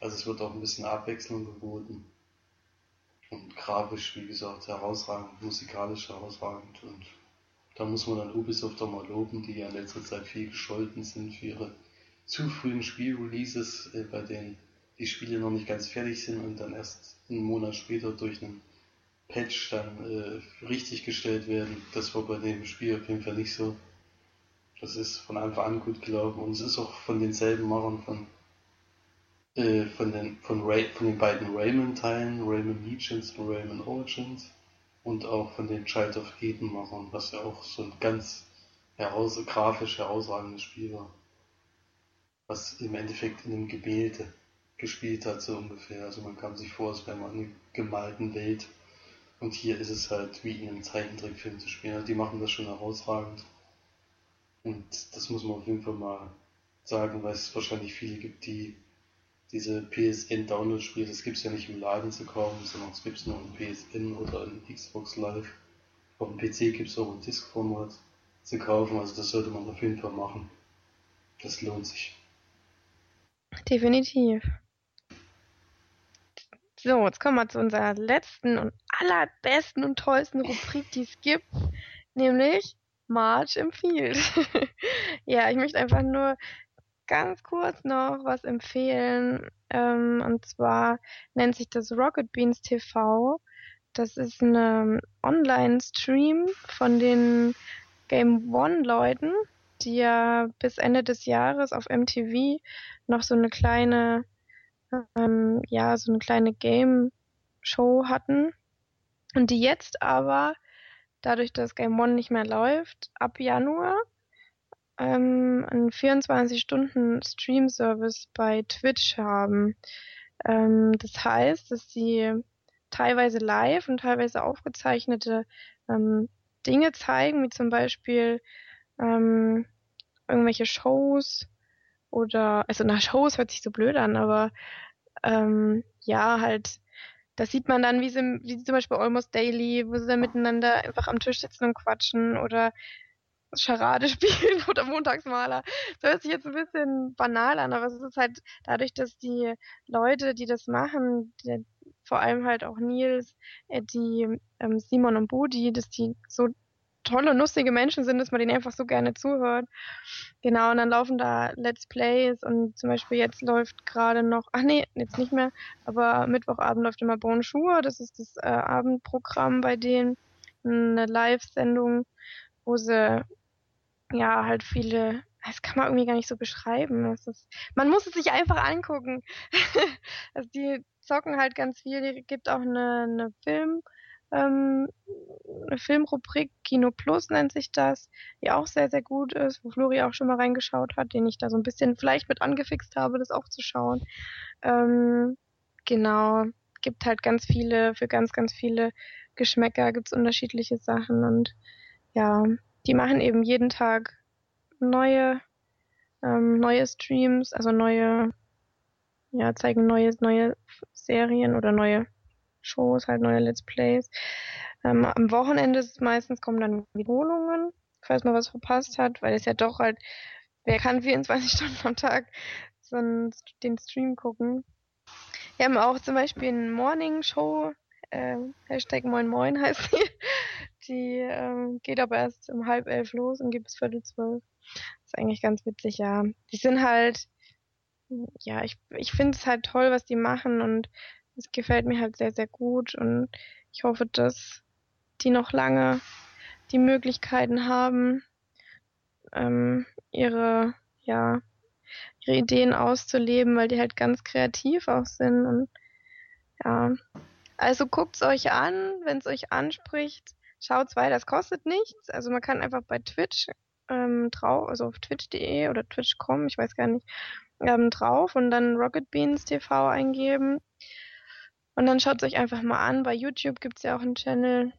Also es wird auch ein bisschen Abwechslung geboten. Und grafisch, wie gesagt, herausragend, musikalisch herausragend. Und da muss man dann Ubisoft auch mal loben, die ja in letzter Zeit viel gescholten sind für ihre zu frühen Spielreleases, äh, bei denen die Spiele noch nicht ganz fertig sind und dann erst einen Monat später durch einen Patch dann äh, richtig gestellt werden. Das war bei dem Spiel auf jeden Fall nicht so. Das ist von Anfang an gut gelaufen und es ist auch von denselben Machern von äh, von den von, Ray, von den beiden Rayman-Teilen, Rayman Legends und Rayman Origins und auch von den Child of Eden Machern, was ja auch so ein ganz heraus grafisch herausragendes Spiel war was im Endeffekt in einem Gemälde gespielt hat, so ungefähr. Also man kam sich vor, als wäre man in einer gemalten Welt. Und hier ist es halt wie in einem Zeichentrickfilm zu spielen. Also die machen das schon herausragend. Und das muss man auf jeden Fall mal sagen, weil es wahrscheinlich viele gibt, die diese PSN-Download-Spiele, das gibt es ja nicht im Laden zu kaufen, sondern es gibt es nur im PSN oder in Xbox Live. Auf dem PC gibt es auch ein Disk-Format zu kaufen, also das sollte man auf jeden Fall machen. Das lohnt sich. Definitiv. So, jetzt kommen wir zu unserer letzten und allerbesten und tollsten Rubrik, die es gibt, nämlich March empfiehlt. (laughs) ja, ich möchte einfach nur ganz kurz noch was empfehlen. Ähm, und zwar nennt sich das Rocket Beans TV. Das ist ein Online-Stream von den Game One-Leuten die ja bis Ende des Jahres auf MTV noch so eine kleine, ähm, ja, so eine kleine Game-Show hatten. Und die jetzt aber, dadurch, dass Game One nicht mehr läuft, ab Januar ähm, einen 24-Stunden-Stream-Service bei Twitch haben. Ähm, das heißt, dass sie teilweise live und teilweise aufgezeichnete ähm, Dinge zeigen, wie zum Beispiel ähm, irgendwelche Shows oder, also nach Shows hört sich so blöd an, aber ähm, ja, halt, das sieht man dann, wie sie, wie sie zum Beispiel Almost Daily, wo sie dann miteinander einfach am Tisch sitzen und quatschen oder Charade (laughs) spielen oder Montagsmaler. Das hört sich jetzt ein bisschen banal an, aber es ist halt dadurch, dass die Leute, die das machen, die, vor allem halt auch Nils, äh, die ähm, Simon und Budi, dass die so tolle, lustige Menschen sind, dass man denen einfach so gerne zuhört. Genau, und dann laufen da Let's Plays und zum Beispiel jetzt läuft gerade noch, ach nee, jetzt nicht mehr, aber Mittwochabend läuft immer Bonjour, das ist das äh, Abendprogramm bei denen, eine Live-Sendung, wo sie ja halt viele, das kann man irgendwie gar nicht so beschreiben. Ist, man muss es sich einfach angucken. (laughs) also die zocken halt ganz viel, die gibt auch eine, eine Film- ähm, eine Filmrubrik Kino Plus nennt sich das, die auch sehr, sehr gut ist, wo Flori auch schon mal reingeschaut hat, den ich da so ein bisschen vielleicht mit angefixt habe, das auch zu schauen. Ähm, genau, gibt halt ganz viele, für ganz, ganz viele Geschmäcker gibt's unterschiedliche Sachen und ja, die machen eben jeden Tag neue, ähm, neue Streams, also neue, ja, zeigen neue, neue Serien oder neue Shows, halt neue Let's Plays. Ähm, am Wochenende ist es meistens kommen dann Wiederholungen, falls man was verpasst hat, weil es ja doch halt, wer kann 24 (laughs) Stunden am Tag so einen, den Stream gucken. Wir haben auch zum Beispiel eine Morning Show, äh, Hashtag Moin Moin heißt die. Die ähm, geht aber erst um halb elf los und gibt bis viertel zwölf. ist eigentlich ganz witzig, ja. Die sind halt, ja, ich, ich finde es halt toll, was die machen und es gefällt mir halt sehr, sehr gut und ich hoffe, dass die noch lange die Möglichkeiten haben, ähm, ihre, ja, ihre Ideen auszuleben, weil die halt ganz kreativ auch sind und ja. Also guckt's euch an, wenn es euch anspricht. Schaut's weiter, das kostet nichts. Also man kann einfach bei Twitch ähm, drauf, also auf twitch.de oder twitch.com, ich weiß gar nicht, ähm, drauf und dann Rocket Beans TV eingeben. Und dann schaut es euch einfach mal an. Bei YouTube gibt es ja auch einen Channel,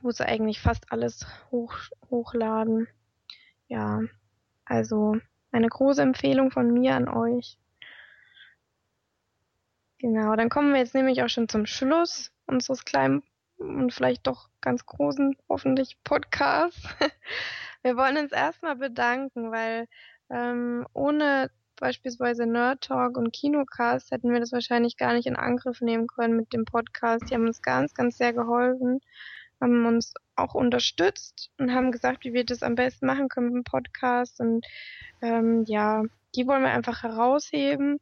wo sie eigentlich fast alles hoch, hochladen. Ja, also eine große Empfehlung von mir an euch. Genau, dann kommen wir jetzt nämlich auch schon zum Schluss unseres kleinen und vielleicht doch ganz großen, hoffentlich Podcasts. (laughs) Wir wollen uns erstmal bedanken, weil ähm, ohne beispielsweise Nerd Talk und Kinocast hätten wir das wahrscheinlich gar nicht in Angriff nehmen können mit dem Podcast. Die haben uns ganz, ganz sehr geholfen, haben uns auch unterstützt und haben gesagt, wie wir das am besten machen können mit dem Podcast. Und ähm, ja, die wollen wir einfach herausheben.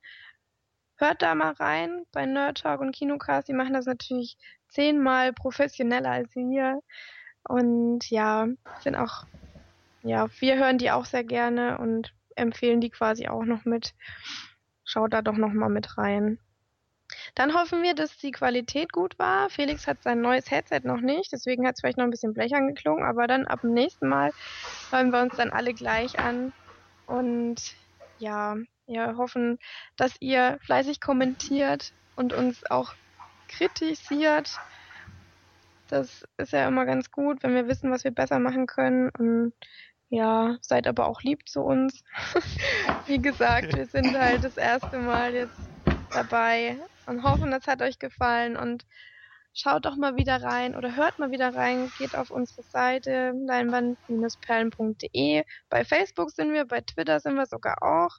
Hört da mal rein bei Nerd Talk und Kinocast. Die machen das natürlich zehnmal professioneller als wir. Und ja, sind auch, ja, wir hören die auch sehr gerne und empfehlen die quasi auch noch mit. Schaut da doch noch mal mit rein. Dann hoffen wir, dass die Qualität gut war. Felix hat sein neues Headset noch nicht, deswegen hat es vielleicht noch ein bisschen blechern geklungen, aber dann ab dem nächsten Mal hören wir uns dann alle gleich an. Und ja, wir hoffen, dass ihr fleißig kommentiert und uns auch kritisiert. Das ist ja immer ganz gut, wenn wir wissen, was wir besser machen können. Und ja, seid aber auch lieb zu uns. (laughs) Wie gesagt, wir sind halt das erste Mal jetzt dabei und hoffen, es hat euch gefallen und schaut doch mal wieder rein oder hört mal wieder rein, geht auf unsere Seite leinwand-perlen.de. Bei Facebook sind wir, bei Twitter sind wir sogar auch.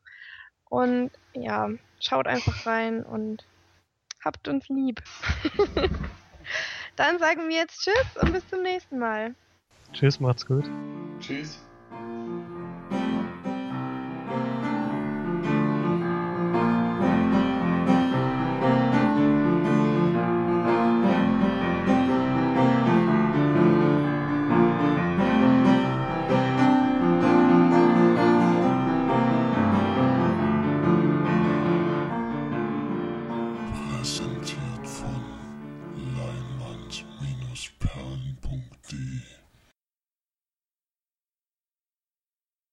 Und ja, schaut einfach rein und habt uns lieb. (laughs) Dann sagen wir jetzt Tschüss und bis zum nächsten Mal. Tschüss, macht's gut. Tschüss.